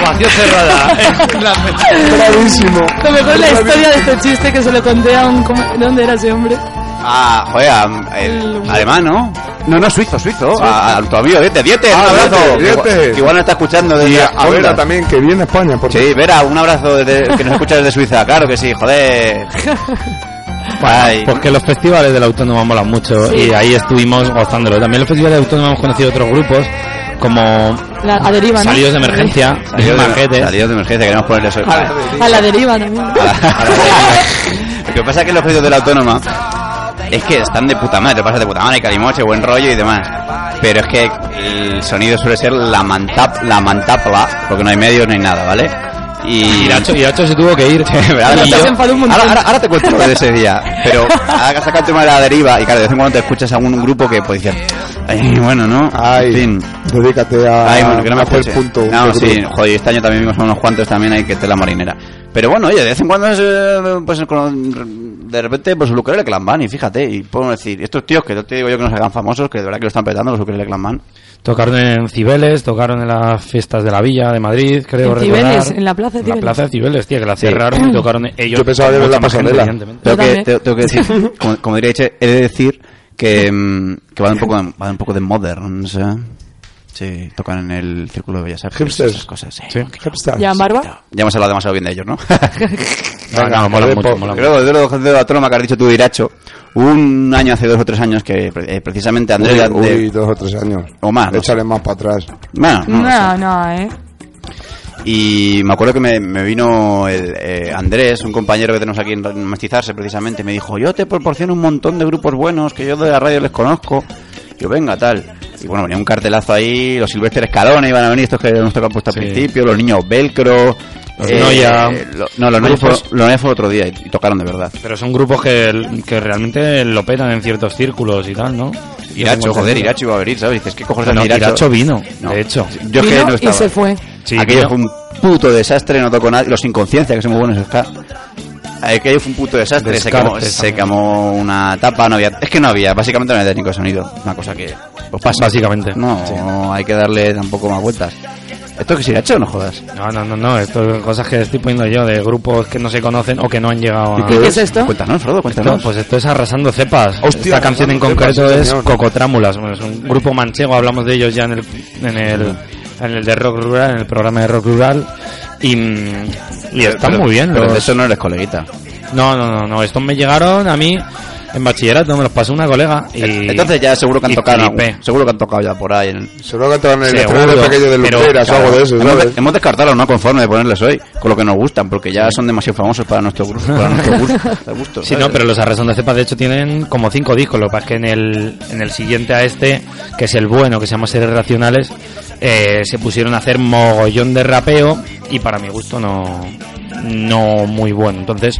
ovación cerrada. (laughs) Bravísimo. Lo mejor es la historia de este chiste que se lo conté a un... ¿cómo- ¿De dónde era ese hombre? Ah, joder, am- el alemán, ¿no? No, no, suizo, suizo. A, a tu amigo Diete, Diete, Ah, un abrazo. Diete, Que, igual no está escuchando desde Y a Honda. Vera también, que viene a España. Por Sí, Vera, un abrazo desde- que nos escucha desde Suiza, claro que sí, joder. (laughs) Ay. Pues que los festivales de la Autónoma molan mucho y ahí estuvimos gozándolo. También los festivales de Autónoma hemos conocido otros grupos como La, a deriva, ¿no? Salidos de Emergencia, Salidos de, salidos de emergencia, queremos ponerle eso. A la deriva también. Lo que pasa es que los pedidos de la autónoma es que están de puta madre, pasa de puta madre, calimoche, buen rollo y demás. Pero es que el sonido suele ser la mantap, la mantapla, porque no hay medios, no hay nada, ¿vale? Y (laughs) Iracho, Iracho se tuvo que ir. ¿verdad? Y Yo- yo- se enfadó un montón. ahora, ahora, ahora te cuento lo de ese día, pero (laughs) ahora que has sacado el tema de la deriva y claro, de vez en cuando te escuchas a un grupo que pues dices, ay, bueno, ¿no? Ay, fin. dedícate a, Ay, bueno, que no me escuche. punto. No, sí, grupo. joder, este año también vimos a unos cuantos también hay que tela marinera. Pero bueno, oye, de vez en cuando es, eh, pues con- de repente, pues los ukulele clan van y fíjate, y puedo decir, estos tíos que no te digo yo que no se hagan famosos, que de verdad que lo están petando los ukulele clan van. Tocaron en Cibeles, tocaron en las fiestas de la Villa de Madrid, creo En recordar. Cibeles, en la plaza de En la Cibeles. plaza de Cibeles, tía, que la cerraron y tocaron ellos. Yo pensaba que la pasarela. evidentemente. Tengo que, tengo que decir, (laughs) como, como diría Eche, he de decir que, mm, que van un poco de, van un poco de modern, ¿sí? Sí, tocan en el Círculo de Bellas Artes. Hipsters. esas cosas, sí. Sí. Hipster. ¿Ya barba? Ya hemos hablado demasiado bien de ellos, ¿no? (laughs) No, no, mola mucho, mola mucho. Creo de los de la autónoma que has dicho tú, Iracho, un año hace dos o tres años que eh, precisamente Andrés... Uy, de- uy, dos o tres años. o más, no Échale más para atrás. bueno, no No, no, eh. Y me acuerdo que me, me vino el, eh, Andrés, un compañero que tenemos aquí en Mestizarse precisamente, me dijo, yo te proporciono un montón de grupos buenos que yo de la radio les conozco. Yo, venga, tal. Y bueno, venía un cartelazo ahí, los Silvestres Escalones iban a venir, estos que nos tocan puesto al Sí. principio, los niños Velcro. Los Noya. lo- no, los Noya fue, Grupos. los fue otro día y, y tocaron de verdad. Pero son grupos que, que realmente lo petan en ciertos círculos y tal, ¿no? Iracho, joder. Iracho iba a venir, ¿sabes? Dices, ¿qué cojones No, Iracho? Iracho vino, No. de hecho. Yo es que Vino no y estaba. se fue. Sí, Aquello vino. fue un puto desastre, no tocó nada. Los Inconsciencia, que son muy buenos, ska. Aquello fue un puto desastre. Se quemó, se quemó una tapa, no había. Es que no había, básicamente no había técnico de sonido. Una cosa que. Pues pasa. Básicamente. No, Sí. hay que darle tampoco más vueltas. ¿Esto que se ha hecho no jodas? No, no, no, no, esto son cosas que estoy poniendo yo de grupos que no se conocen o que no han llegado a... ¿Y qué es esto? Cuéntanos, Frodo, No, cuéntanos. pues esto es Arrasando Cepas. Hostia, Esta canción en concreto Cepas, es. Cocotrámulas. Bueno, es un grupo manchego, hablamos de ellos ya en el, en el, en el de rock rural, en el programa de rock rural. Y, Pero- muy bien. Pero los- de eso no eres coleguita. No, no, no, no, estos me llegaron a mí en bachillerato, me los pasó una colega. Y, Entonces ya seguro que han tocado. algún- Seguro que han tocado ya por ahí. en- Seguro que estaban en el Seguro, escenario pequeño de pero, Luqueras o algo de eso, hemos, ¿sabes? hemos descartado no conformes de ponerles hoy, con lo que nos gustan, porque ya son demasiado famosos para nuestro grupo, para (laughs) nuestro gusto. de gusto, Sí, no, pero los Arrasando Cepas de hecho tienen como cinco discos. Lo que pasa es que en el, en el siguiente a este, que es el bueno, que se llama Seres Racionales, eh, se pusieron a hacer mogollón de rapeo y para mi gusto no, no muy bueno. Entonces,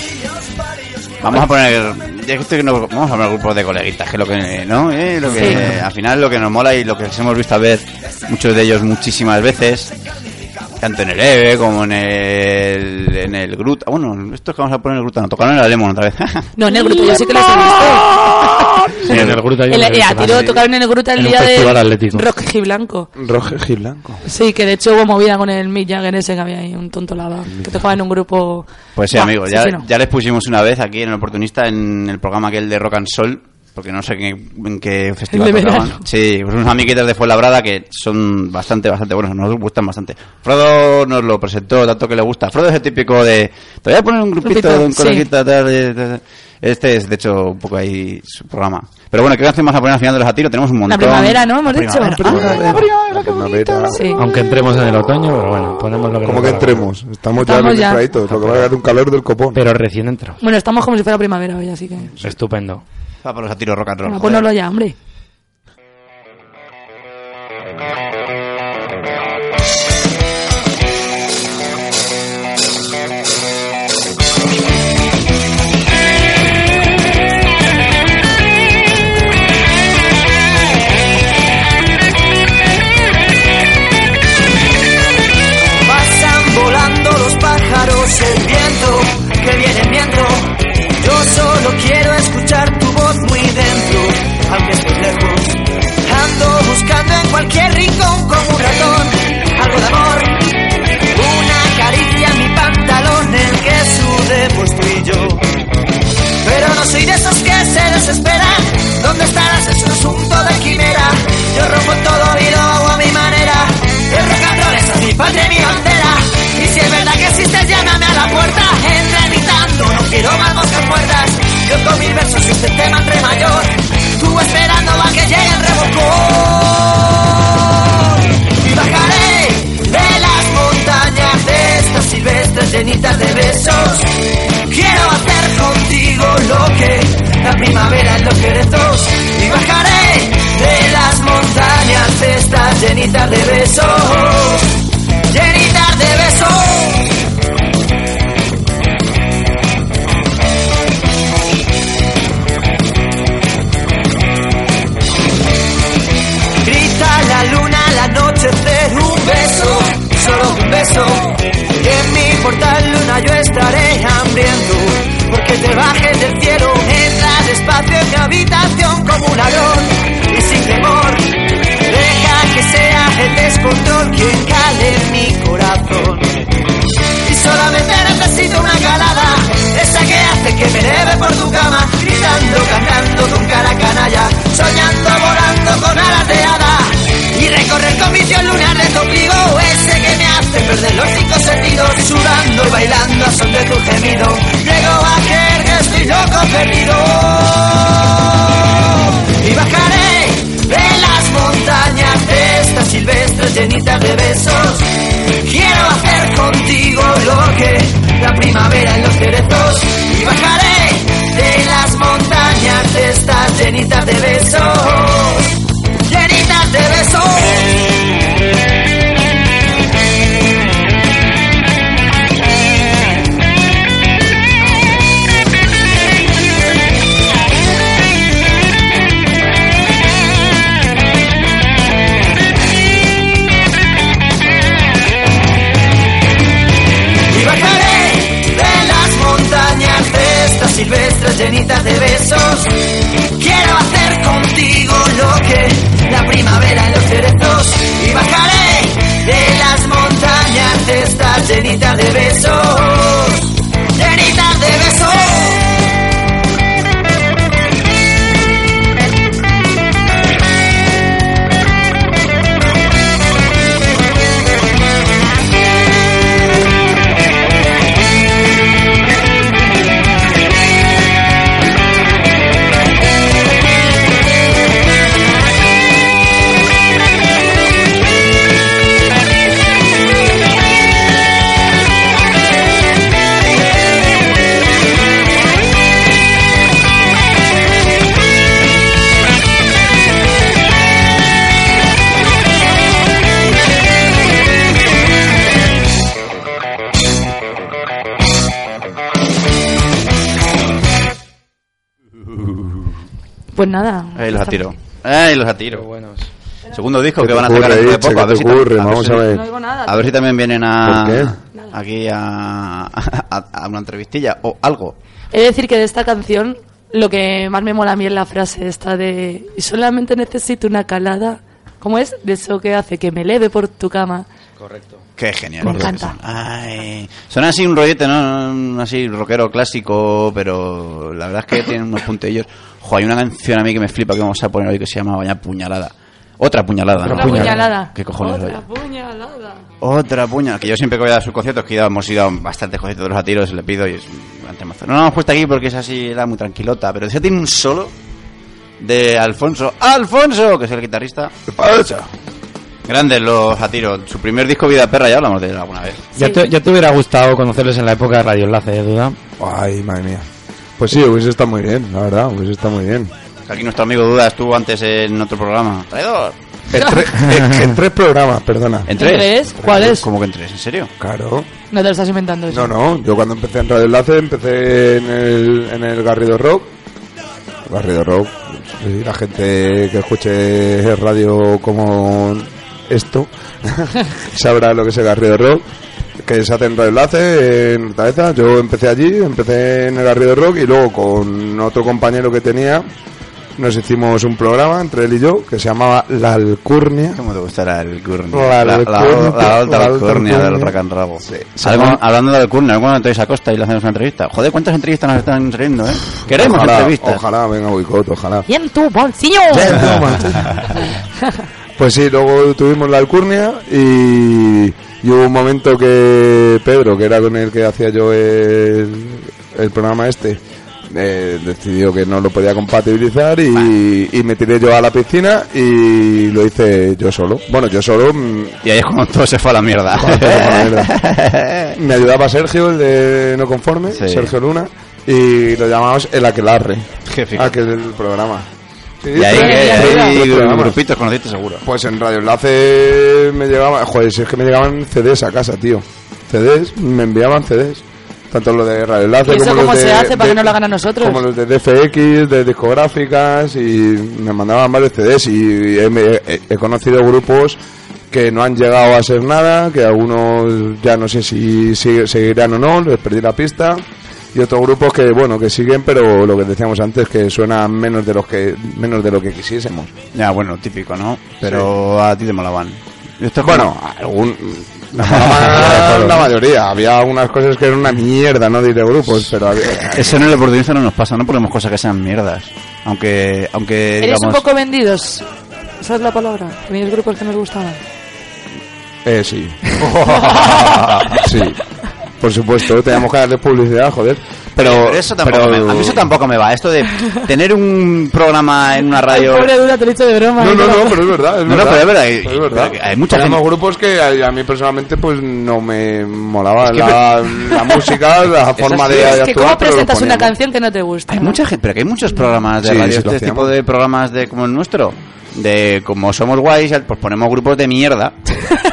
Vamos a poner. ya que no- vamos a poner grupos de coleguitas, que lo que. ¿No? Eh, Lo que Sí. al final lo que nos mola y lo que hemos visto a ver, muchos de ellos muchísimas veces. tanto en el EVE como en el, en el Gruta. Bueno, estos que vamos a poner en el Gruta, no, tocaron en la Lemon otra vez. No, en el Gruta, yo sí que los he visto. (laughs) Sí, en el Gruta yo El- los he eh, a visto tiro tocaron en el Gruta el En día de atlético. Rock y Blanco. Roger y Blanco. Sí, que de hecho hubo movida con el Mick Jagger ese que había ahí, un tonto lava, que tocaba en un grupo... Pues sí, Buah, amigos, sí, ya, sí, no. ya les pusimos una vez aquí en el Oportunista en el programa aquel de Rock and Soul, porque no sé qué- en qué festival tocaban. Sí, pues unos amiguitos de Fuenlabrada que son bastante, bastante buenos, nos gustan bastante. Frodo nos lo presentó, tanto que le gusta. Frodo es el típico de, te voy a poner un grupito, Grupito, de un sí. coleguita, tal, de- Este es, de hecho, un poco ahí su programa. Pero bueno, ¿qué canción más a poner al final de los a tiro? Tenemos un La montón. primavera, ¿no? Hemos dicho. Primavera. Ah, La primavera. Sí. Aunque entremos en el otoño, pero bueno, ponemos lo que ¿Cómo nos que la entremos? Estamos ya Estamos ya. entraditos, Lo que va a dar un calor del copón. Pero recién entrado. Bueno, estamos como si fuera primavera hoy, así que... Estupendo. Va por los a tiro rock and roll. Venga, joder. ponnoslo ya, hombre. Cualquier rincón como primavera en los querezos. Y bajaré de las montañas de estas llenitas de besos. Llenitas de besos. Grita la luna al anochecer un beso, solo un beso. Y en mi portal luna yo estaré hambriento, porque te bajes del cielo, entra despacio en mi habitación como un ladrón y sin temor. Deja que sea el descontrol quien cale mi corazón. Y solamente necesito una calada, esa que hace que me eleve por tu cama, gritando, cantando con cara canalla, soñando, volando con alas de hada. Y recorrer con visión lunar de tu ombligo, ese que me hace perder los cinco sentidos, sudando y bailando a son de tu gemido. Llego a que estoy loco perdido. Y bajaré de las montañas de estas silvestres llenitas de besos. Quiero hacer contigo lo que la primavera en los cerezos. Y bajaré de las montañas de estas llenitas de besos. Llenitas de besos. Llenitas de besos. Quiero hacer contigo lo que la primavera en los cerezos. Y bajaré de las montañas de estas llenitas de besos. Llenitas de besos. Pues nada. Ahí los atiro. Ahí los atiro. buenos. Segundo disco ¿Qué que te van a sacar dentro de poco. A ¿Qué ver te si ocurre? a ver Vamos si- a ver. No digo nada. A ver si también vienen a, aquí a, a, a una entrevistilla o algo. He de decir que de esta canción lo que más me mola a mí es la frase esta de y solamente necesito una calada. ¿Cómo es? De eso que hace que me eleve por tu cama. Qué genial. Me Correcto. encanta. Ay, son así un rollete, ¿no? Así rockero clásico, pero la verdad es que tienen unos puntillos. Jo, hay una canción a mí que me flipa que vamos a poner hoy que se llama Vaya Puñalada. Otra puñalada. Otra ¿no? puñalada. ¿Qué cojones Otra puñalada. Otra puña, que yo siempre que voy a dar sus conciertos, que ya hemos ido a bastantes conciertos de los atiros, le pido y es un gran temazo. No la hemos puesto aquí porque es así, era muy tranquilota, pero ya tiene un solo de Alfonso. ¡Alfonso! Que es el guitarrista. Grandes los atiros. Su primer disco Vida Perra, ya hablamos de él alguna vez. Ya, te, ya te hubiera gustado conocerles en la época de Radio Enlace, ¿eh, Duda? Ay, madre mía. Pues sí, hubiese estado muy bien, la verdad, hubiese estado muy bien. Aquí nuestro amigo Duda estuvo antes en otro programa. ¡Traidor! En, tre- (laughs) en- en tres programas, perdona. ¿En tres? tres? ¿Cuál es? ¿Cómo que en tres? ¿En serio? Claro. No te lo estás inventando eso. No, no, yo cuando empecé en Radio Enlace empecé en el, en el Garrido Rock. Garrido Rock, sí, la gente que escuche radio como esto (laughs) sabrá lo que es el Garrido Rock, que se hace en Radio Enlace en Hortaleza. Yo empecé allí, empecé en el Garrido Rock y luego con otro compañero que tenía nos hicimos un programa entre él y yo que se llamaba La Alcurnia. ¿Cómo te Alcurnia? La La, la- Alcurnia, la alta la Alcurnia del rock and roll. Hablando de Alcurnia, ¿alguna vez a Costa y le hacemos una entrevista? Joder, ¿cuántas entrevistas nos están saliendo, eh? Queremos ojalá, entrevistas. Ojalá, venga, boicot, ojalá. ¡Y en tu bolsillo! (laughs) (laughs) Pues sí, luego tuvimos la alcurnia y, y hubo un momento que Pedro, que era con el que hacía yo el, el programa este, eh, decidió que no lo podía compatibilizar y, y me tiré yo a la piscina y lo hice yo solo. Bueno, yo solo. mm, Y ahí es cuando todo se fue a la mierda. (laughs) Me ayudaba Sergio, el de No Conforme, Sí. Sergio Luna, y lo llamamos el Aquelarre, fijo. aquel el programa. Sí, Y ahí, programas. grupitos conociste seguro. Pues en Radio Enlace me llegaban, joder, si es que me llegaban CDs a casa, tío. CDs, me enviaban CDs. Tanto lo de Radio Enlace ¿Y eso como cómo los de, se hace para de- que no lo hagan a nosotros? Como los de DFX, de discográficas y me mandaban varios CDs y he, me- he- he conocido grupos que no han llegado a ser nada, que algunos ya no sé si seguirán o no, les perdí la pista. Y otros grupos que bueno que siguen pero lo que decíamos antes que suenan menos de los que menos de lo que quisiésemos Ya, bueno, típico, ¿no? Pero a ti te molaban. Esto es Bueno, como- algún, la, mayoría. Había algunas cosas que eran una mierda, no diré grupos, pero había... Eso en el oportunista no nos pasa, no ponemos cosas que sean mierdas. Aunque, aunque Eres digamos... un poco vendidos. Esa es la palabra. Teníais grupos que nos gustaban. Eh, sí. (laughs) sí. Por supuesto, teníamos que darle publicidad, joder. Pero, Pero eso tampoco pero- me, a mí eso tampoco me va. Esto de tener un programa en una radio... Pobre Dura, te lo he dicho de broma. No, ¿eh? no, no, pero es verdad, es No, no, verdad. pero es verdad, Es hay mucha gente- grupos que a, a mí personalmente pues no me molaba Es que la, la música, la forma así, de, es de Es que actuar, ¿cómo presentas una canción que no te gusta? Hay mucha gente, pero que hay muchos programas de Sí, radio, sí, este tipo de programas de como el nuestro, de como somos guays, pues ponemos grupos de mierda. (laughs)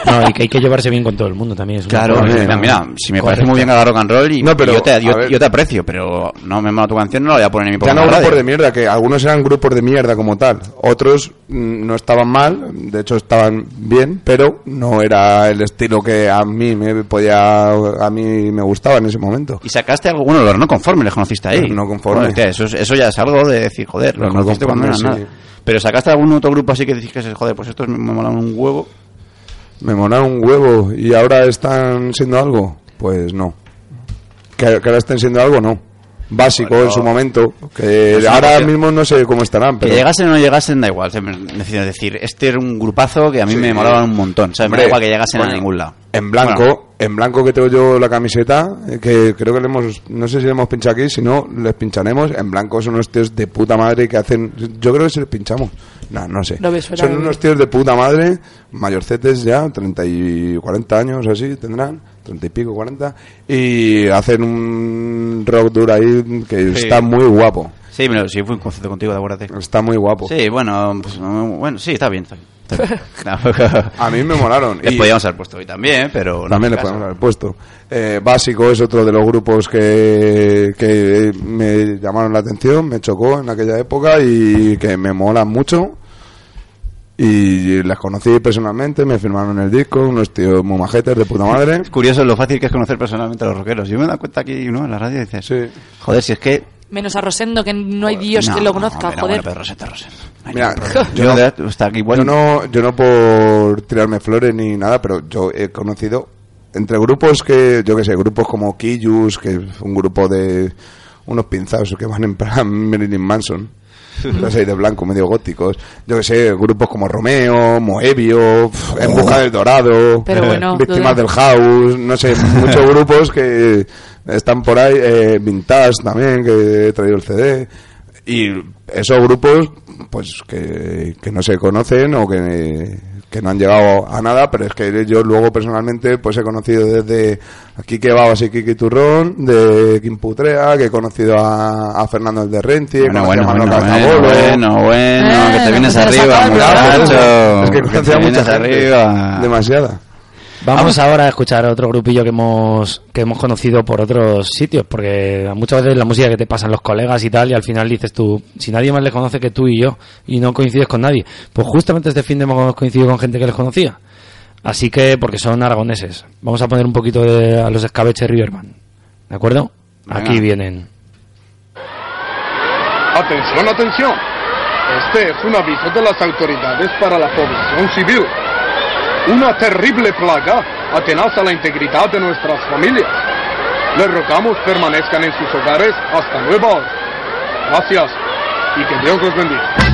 No, y que hay que llevarse bien con todo el mundo también. Es Claro, mira, mira, si me parece muy bien a rock and roll y No, pero, yo, te, yo, te aprecio, pero no me mola tu canción, no la voy a poner en mi Ya no grupos radio. de mierda, que algunos eran grupos de mierda como tal. Otros mm, no estaban mal, de hecho estaban bien, pero no era el estilo que a mí me podía, a mí me gustaba en ese momento. Y sacaste algo, bueno, los no conformes les conociste ahí. Los no. Bueno, hostia, eso, es- eso ya es algo de decir, joder, los Los no conociste cuando conformes, nada. Pero sacaste algún otro grupo así que dijiste, joder, pues estos me molan un huevo. Me molaron un huevo y ahora están siendo algo. Pues no. Que, que ahora estén siendo algo, no. Básico Bueno, en su momento. Que es ahora mismo no sé cómo estarán, Que pero. llegasen o no llegasen, da igual. Necesito decir, este era un grupazo que a mí Sí. me molaban un montón. ¿sabes? Me da igual que llegasen bueno, a ningún lado. En blanco, Bueno, en blanco que tengo yo la camiseta, eh, que creo que le hemos, no sé si le hemos pinchado aquí, si no, les pincharemos. En blanco son unos tíos de puta madre que hacen, yo creo que si les pinchamos. No, no sé. No son unos tíos de puta madre, mayorcetes ya, 30 y 40 años así tendrán, 30 y pico, 40, y hacen un rock duro ahí que Sí. está muy guapo. Sí, me lo- sí, fui un concierto contigo, acuérdate. Está muy guapo. Sí, bueno, pues, no, bueno, sí, está bien. Está (laughs) A mí me molaron. Les Y- podíamos haber puesto hoy también, pero... no También le podemos haber puesto. Eh, Básico es otro de los grupos que, que me llamaron la atención, me chocó en aquella época y que me molan mucho. Y las conocí personalmente, me firmaron el disco, unos tíos muy majetes de puta madre. Es curioso lo fácil que es conocer personalmente a los rockeros. Yo me he dado cuenta aquí, ¿no? En la radio y dices, Sí. joder, si es que... Menos a Rosendo, que no hay Dios No, que lo conozca, mira, joder. Bueno, pero. No hay Mira, yo está aquí bueno. Yo no, yo no por tirarme flores ni nada, pero yo he conocido entre grupos que, yo que sé, grupos como Killus, que es un grupo de unos pinzados que van en plan (laughs) Marilyn Manson. Los de blanco, medio góticos. Yo que sé, grupos como Romeo, Moebio, pf, En Busca del Dorado, Pero bueno, Víctimas del House, no sé, muchos (laughs) grupos que están por ahí, eh, Vintage también, que he traído el CD. Y esos grupos, pues que, que no se conocen o que, que no han llegado a nada, pero es que yo luego personalmente pues he conocido desde aquí que Babas y Kiki Turrón, de Kim Putrea, que he conocido a, a Fernando el de Renzi, Bueno, bueno, bueno, bueno, bueno, bueno, que te Eh, vienes arriba, muchacho. es que Que te a mucha vienes gente, arriba. demasiada. Vamos ahora a escuchar a otro grupillo que hemos que hemos conocido por otros sitios, porque muchas veces la música que te pasan los colegas y tal, y al final dices tú, si nadie más les conoce que tú y yo, y no coincides con nadie. Pues justamente este fin de hemos coincidido con gente que les conocía. Así que, porque son aragoneses. Vamos a poner un poquito de, a los escabeches Riverman. ¿De acuerdo? Venga. Aquí vienen. Atención, atención. Este es un aviso de las autoridades para la población civil. Una terrible plaga atenaza la integridad de nuestras familias. Les rogamos permanezcan en sus hogares hasta nueva orden. Gracias y que Dios los bendiga.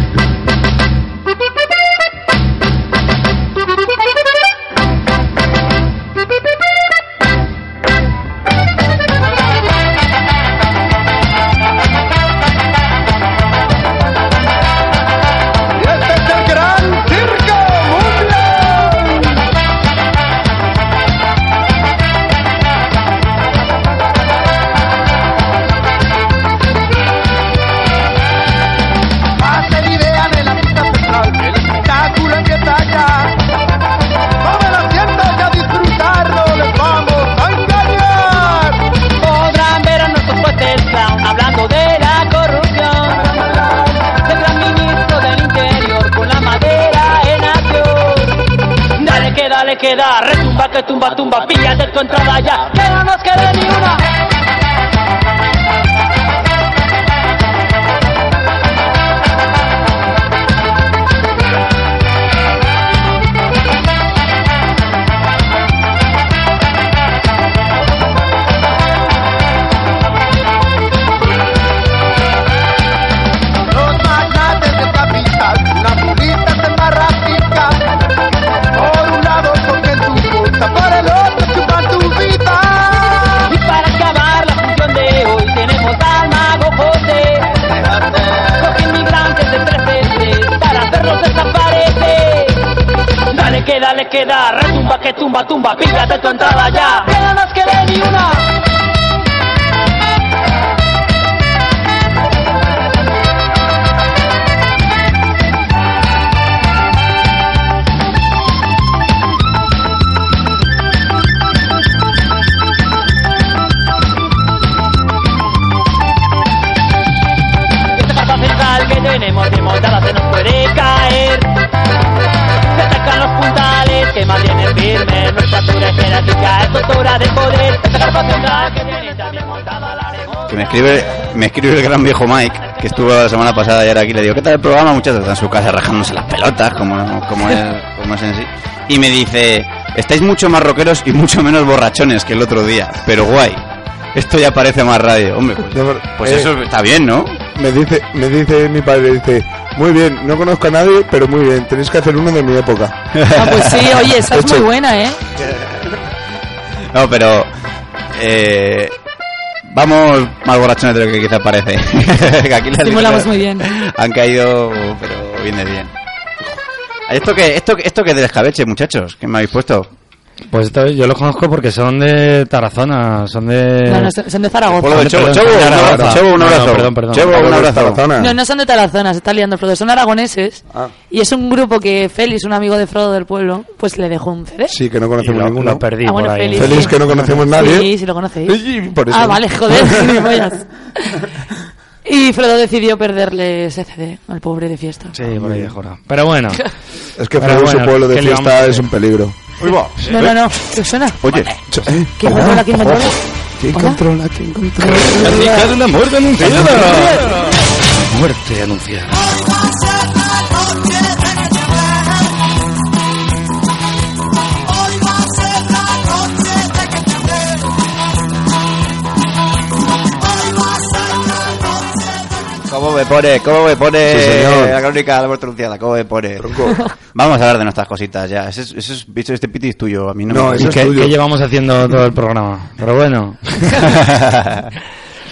Entrada ya. Que me escribe, me escribe el gran viejo Mike, que estuvo la semana pasada y ahora aquí le digo, ¿qué tal el programa, muchachos? Está en su casa rajándose las pelotas, como, como, es, como es en sí. Y me dice, estáis mucho más rockeros y mucho menos borrachones que el otro día, pero guay. Esto ya parece más radio. Hombre, pues, pues eh, eso está bien, ¿no? Me dice, me dice mi padre, dice, muy bien, no conozco a nadie, pero muy bien, tenéis que hacer uno de mi época. Ah, pues sí, oye, esa es muy buena, ¿eh? No, pero... Eh, vamos más borrachones de lo que quizá parece. (laughs) Que aquí Simulamos muy bien. Han caído, pero bien de bien. ¿Esto que esto, que- esto que es del escabeche, muchachos? ¿Qué me habéis puesto? Pues esto yo los conozco porque son de Tarazona, son de... No, no, son de Zaragoza. De Chevo, Perdón, Chevo, son de un abrazo. Chevo, un No, no, abrazo. perdón, perdón. Chevo, un abrazo. Tarazona. No, no son de Tarazona, se está liando Frodo, son aragoneses. Ah. Y es un grupo que Félix, un amigo de Frodo del pueblo, pues le dejó un CD. Sí, que no conocemos lo, ninguno. lo perdí Ah, bueno, por ahí. Félix. Feliz que no conocemos nadie. Sí, sí lo conocéis. Y por eso. Ah, vale, joder. (laughs) Y Frodo decidió perderle ese CD al pobre de fiesta. Sí, por ahí de jora. Pero bueno. Es que Frodo, su bueno, pueblo de ¿qué le vamos a fiesta es un peligro. No, no, no. ¿Qué suena? Oye, ¿Eh? ¿Quién controla? ¿Quién controla? ¿Quién controla? ¿Quién controla? Una muerte anunciada. Muerte anunciada. ¿Cómo me pone? ¿Cómo me pone Sí, la crónica de la muerte anunciada? ¿Cómo me pone? (laughs) Vamos a hablar de nuestras cositas ya. Ese, es- ese es, bicho, este piti es tuyo, a mí no, No, me eso ¿Y es qué, tuyo. llevamos haciendo todo el programa? Pero bueno. (laughs)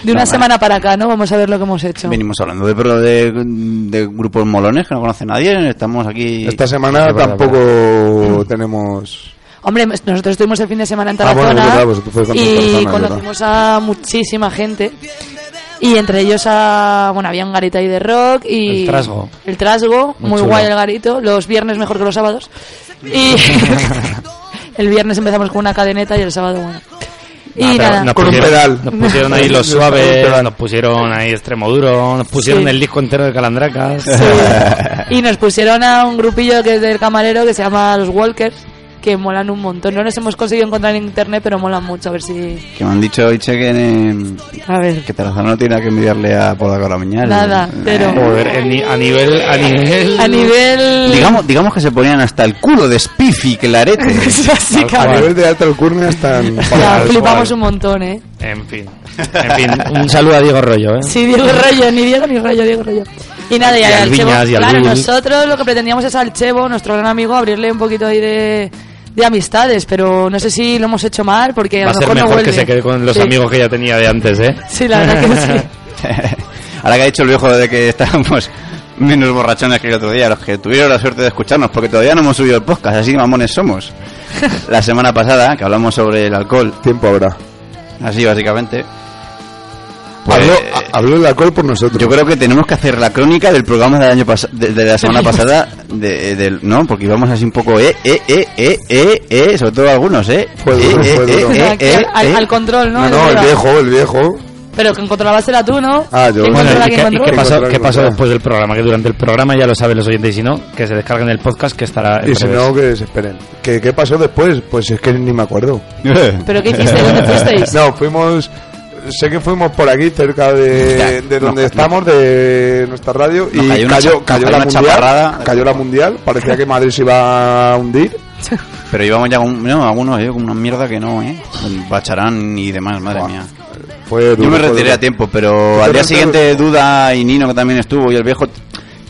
De una semana para acá, ¿no? Vamos a ver lo que hemos hecho. Venimos hablando de, pero de, de grupos molones que no conoce nadie. Estamos aquí. Esta semana verdad, tampoco tenemos... Hombre, nosotros estuvimos el fin de semana en Ah, bueno, Tarazona verdad, con y Tarazona, conocimos a muchísima gente. Y entre ellos, a, bueno, había un garito ahí de rock y... El Trasgo. El Trasgo, Muy guay el garito. Los viernes mejor que los sábados. Y (laughs) (laughs) el viernes empezamos con una cadeneta y el sábado, bueno. Y Ah, pero nada. Nos Con un pusieron, pedal. nos pusieron ahí (laughs) los suaves, nos pusieron ahí extremo duro, nos pusieron Sí. el disco entero de Calandracas. Sí. Y nos pusieron a un grupillo que es del camarero que se llama Los Walkers, que molan un montón. No los hemos conseguido encontrar en internet, pero molan mucho. A ver si. Que me han dicho, Iche, que, en- A ver. que Tarazona no tiene que enviarle a Pola Caramuñal. Nada, pero- Joder, el ni- a nivel, a nivel... A nivel. Digamos, digamos que se ponían hasta el culo de Spiffy, clarete. (laughs) A nivel de alta alcurnia están... Ya, flipamos un montón, ¿eh? En fin. En fin, un saludo a Diego Rollo, ¿eh? Sí, Diego Rollo, ni Diego ni Rollo, Diego Rollo. Y nada, y, Y al al Chevo, Viñas, y al claro, nosotros lo que pretendíamos es al Chevo, nuestro gran amigo, abrirle un poquito ahí de, de amistades, pero no sé si lo hemos hecho mal, porque a Va a lo ser mejor no mejor que se quede con los Sí. amigos que ya tenía de antes, ¿eh? Sí, la verdad que sí. (laughs) Ahora que ha dicho el viejo de que estábamos menos borrachones que el otro día, los que tuvieron la suerte de escucharnos, porque todavía no hemos subido el podcast, así mamones somos. (laughs) La semana pasada, que hablamos sobre el alcohol, Tiempo habrá. así básicamente. Pues, Habló, a- habló el alcohol por nosotros. yo creo que tenemos que hacer la crónica del programa del año de, de la semana pasada, de, del- ¿no? Porque íbamos así un poco, eh, eh, eh, eh, eh, eh, sobre todo algunos, eh. Fue duro, eh, fue eh, duro. eh, eh, al, eh. al control, ¿no? No, no, el viejo, el viejo. Pero que controlabas era tú, ¿no? Ah, yo. ¿Quién Bueno, ¿y qué, y qué pasó, qué pasó después del programa? Que durante el programa ya lo saben los oyentes y si no, que se descarguen el podcast que estará en Y si breves. no, que se esperen. ¿Qué, ¿Qué pasó después? Pues es que ni me acuerdo. ¿Pero qué hiciste? (laughs) ¿Dónde fuisteis? No, fuimos... Sé que fuimos por aquí, cerca de, donde no, estamos, de nuestra radio, y cayó cayó, una cayó, la mundial. Cayó la mundial. Parecía que Madrid se iba a hundir. (laughs) Pero íbamos ya con, no, algunos, eh, con una mierda que no, eh. Con Bacharán y demás, madre mía. Fue duro, Yo me retiré a tiempo, pero ¿Tú al día siguiente Duda y Nino, que también estuvo, y el viejo,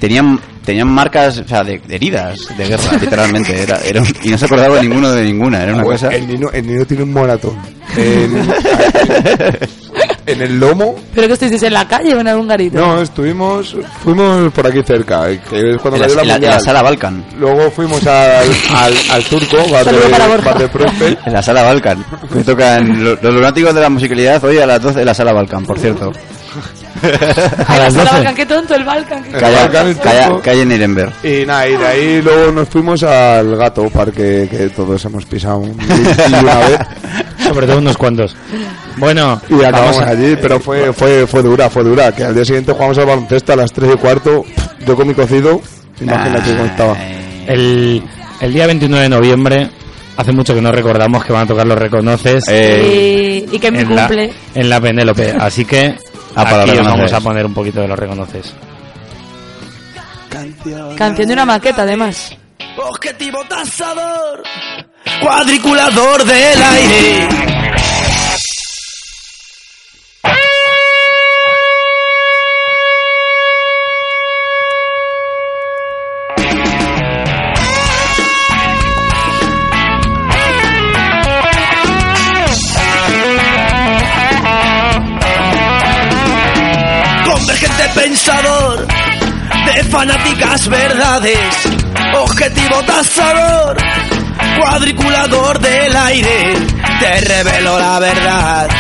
tenían tenían marcas, o sea, de, de heridas de guerra, (laughs) literalmente. Era, era un- y no se acordaba ninguno de ninguna, era una Pues cosa... El Nino, el Nino tiene un moratón. En, (laughs) en el lomo. ¿Pero que estuvisteis en la calle o en algún garito? No, estuvimos, fuimos por aquí cerca, eh, que es cuando En la, cayó la, en la- en mundial. la sala Balkan. Luego fuimos al, al, al turco, (laughs) bar de, bar de. En la sala Balkan. Que tocan lo- los lunáticos de la musicalidad hoy a las 12 en la sala Balkan, por cierto. (laughs) Ay, las la 12. Balkan, qué tonto el Balkan. qué- Calla, Balkan, el calla, en Nuremberg. Y nada, y de ahí luego nos fuimos al gato parque que todos hemos pisado un- y una vez. (laughs) Sobre todo unos cuantos. Bueno, Y acabamos a- allí, pero fue, fue, fue dura, fue dura. Que al día siguiente jugamos al baloncesto a las 3 y cuarto. Yo con mi cocido, imagínate cómo estaba. el, el día 29 de noviembre, hace mucho que no recordamos que van a tocar los reconoces Eh, Y, y que mi en, la, cumple. en la Penélope. Así que Ah, para aquí os vamos a poner un poquito de los reconoces. Canción de una maqueta, además. Objetivo tasador, cuadriculador del aire. Fanáticas verdades, objetivo tasador, cuadriculador del aire, te revelo la verdad,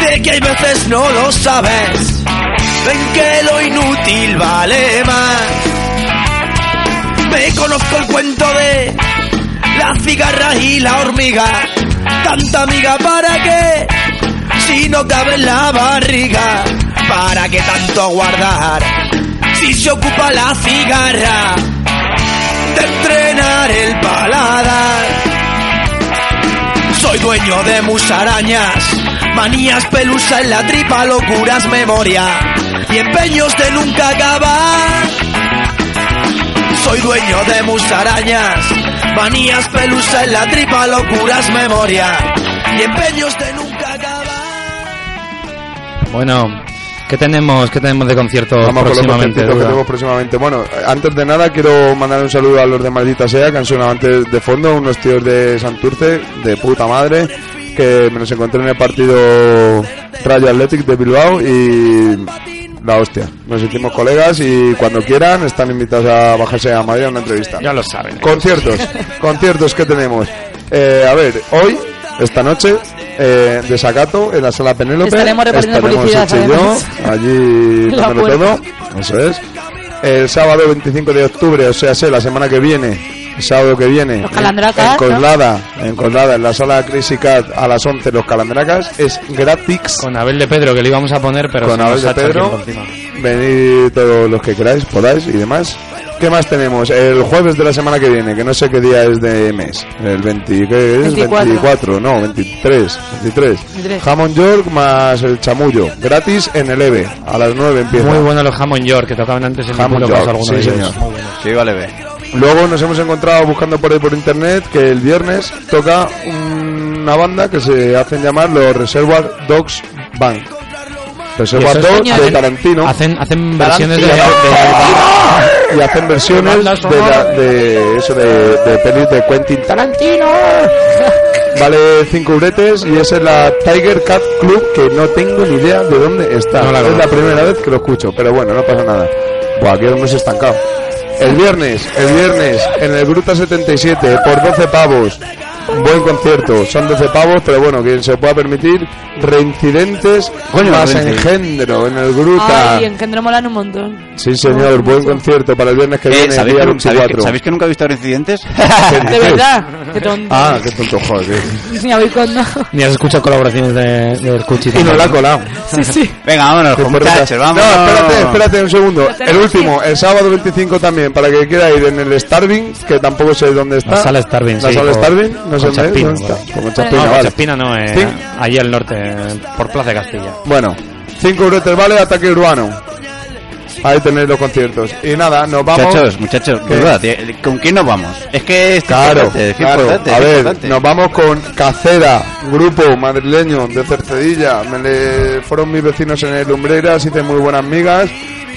de que hay veces no lo sabes, ven que lo inútil vale más. Me conozco el cuento de la cigarra y la hormiga, tanta amiga para qué, Si no cabe en la barriga, ¿para qué tanto aguardar? Si se ocupa la cigarra de entrenar el paladar. Soy dueño de musarañas, manías pelusa en la tripa, locuras memoria y empeños de nunca acabar. Soy dueño de musarañas, manías pelusa en la tripa, locuras memoria y empeños de nunca acabar. Bueno, ¿qué tenemos, qué tenemos de concierto Vamos con los próximamente? conciertos que tenemos próximamente. Bueno, antes de nada quiero mandar un saludo a los de Maldita Sea, que han sonado antes de fondo, unos tíos de Santurce, de puta madre, que me los encontré en el partido Rayo Athletic de Bilbao y la hostia. Nos sentimos colegas y cuando quieran están invitados a bajarse a Madrid a una entrevista. Ya lo saben. Conciertos, conciertos que tenemos. Eh, a ver, hoy, esta noche, eh, de Sacato, en la sala Penélope. Estaremos repartiendo publicidad, y yo allí (laughs) dándolo todo. Eso es. El sábado 25 de octubre, o sea, sé, la semana que viene, el sábado que viene, Los en- Calandracas, en ¿no? Coslada, en Coslada, en la sala Crazy Cat a las 11, los Calandracas, es gratis. Con Abel de Pedro, que le íbamos a poner, pero con se nos Abel ha de hecho Pedro. encima. Venid todos los que queráis, podáis y demás. ¿Qué más tenemos? El jueves de la semana que viene, que no sé qué día es de mes. El 20, ¿qué es? 24. 24, no, 23. 23. 23. Jamón York más el chamullo. Gratis en el EVE. A las 9 empieza. Muy bueno los Hammond York, que tocaban antes en pueblo, York, sí, de ellos. señor. Ve. Luego nos hemos encontrado buscando por ahí por internet que el viernes toca una banda que se hacen llamar los Reservoir Dogs Band. Es- Dogs de hacen- Tarantino. Hacen, hacen versiones de, y hacen versiones de, la- de eso de, de pelis de Quentin Tarantino. (laughs) Vale 5 euretes y esa es la Tiger Cat Club que no tengo ni idea de dónde está. No la es la primera vez que lo escucho pero bueno no pasa nada. Buah, aquí hemos estancado. El viernes el viernes en el Gruta 77 por 12 pavos Buen concierto, son 12 pavos, pero bueno, quien se pueda permitir, reincidentes Coño, más reincidentes. engendro en el Gruta. Ay, engendro molan un montón. Sí, señor, buen concierto para el viernes que Eh, viene, ¿sabéis, día que, nu- sabéis, 24. que, sabéis que nunca he visto incidentes? (laughs) De verdad. Qué tonto. Ah, qué tonto, joder. (laughs) Ni no. Ni has escuchado colaboraciones de, de Cuchi. Y nos la ha colado. Sí, sí. Venga, vámonos, con porreta. muchachos, vamos. No, espérate, espérate un segundo. El último, el sábado 25 también, para que quiera ir en el Starving, que tampoco sé dónde está. La sala Starving, La sí, sala Starving, no sé con dónde está. bueno. Como No, vale. Chespina no, eh, Sí. allí al norte, por Plaza de Castilla. Bueno, 5 euros vale, ataque urbano. Ahí tenéis los conciertos. Y nada, nos vamos. Muchachos, muchachos, ¿Qué? ¿con quién nos vamos? Es que es Claro, importante, claro. importante, A ver, importante. nos vamos con Cacera, grupo madrileño de Cercedilla. Me le, fueron mis vecinos en el Lumbreras, hice muy buenas migas.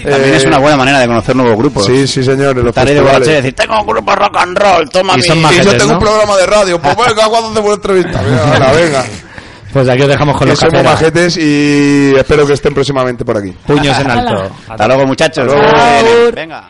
También Eh, es una buena manera de conocer nuevos grupos. Sí, sí, señor, en los Estar ahí de borracho y decir, tengo un grupo rock and roll, toma Y mi... son Y majetes, yo tengo ¿no? un programa de radio, pues (laughs) venga, cuando hacemos entrevista? Venga, (laughs) venga. Pues aquí os dejamos con los somos majetes y espero que estén próximamente por aquí. Puños en alto. Hasta luego, muchachos. Hasta luego. Venga.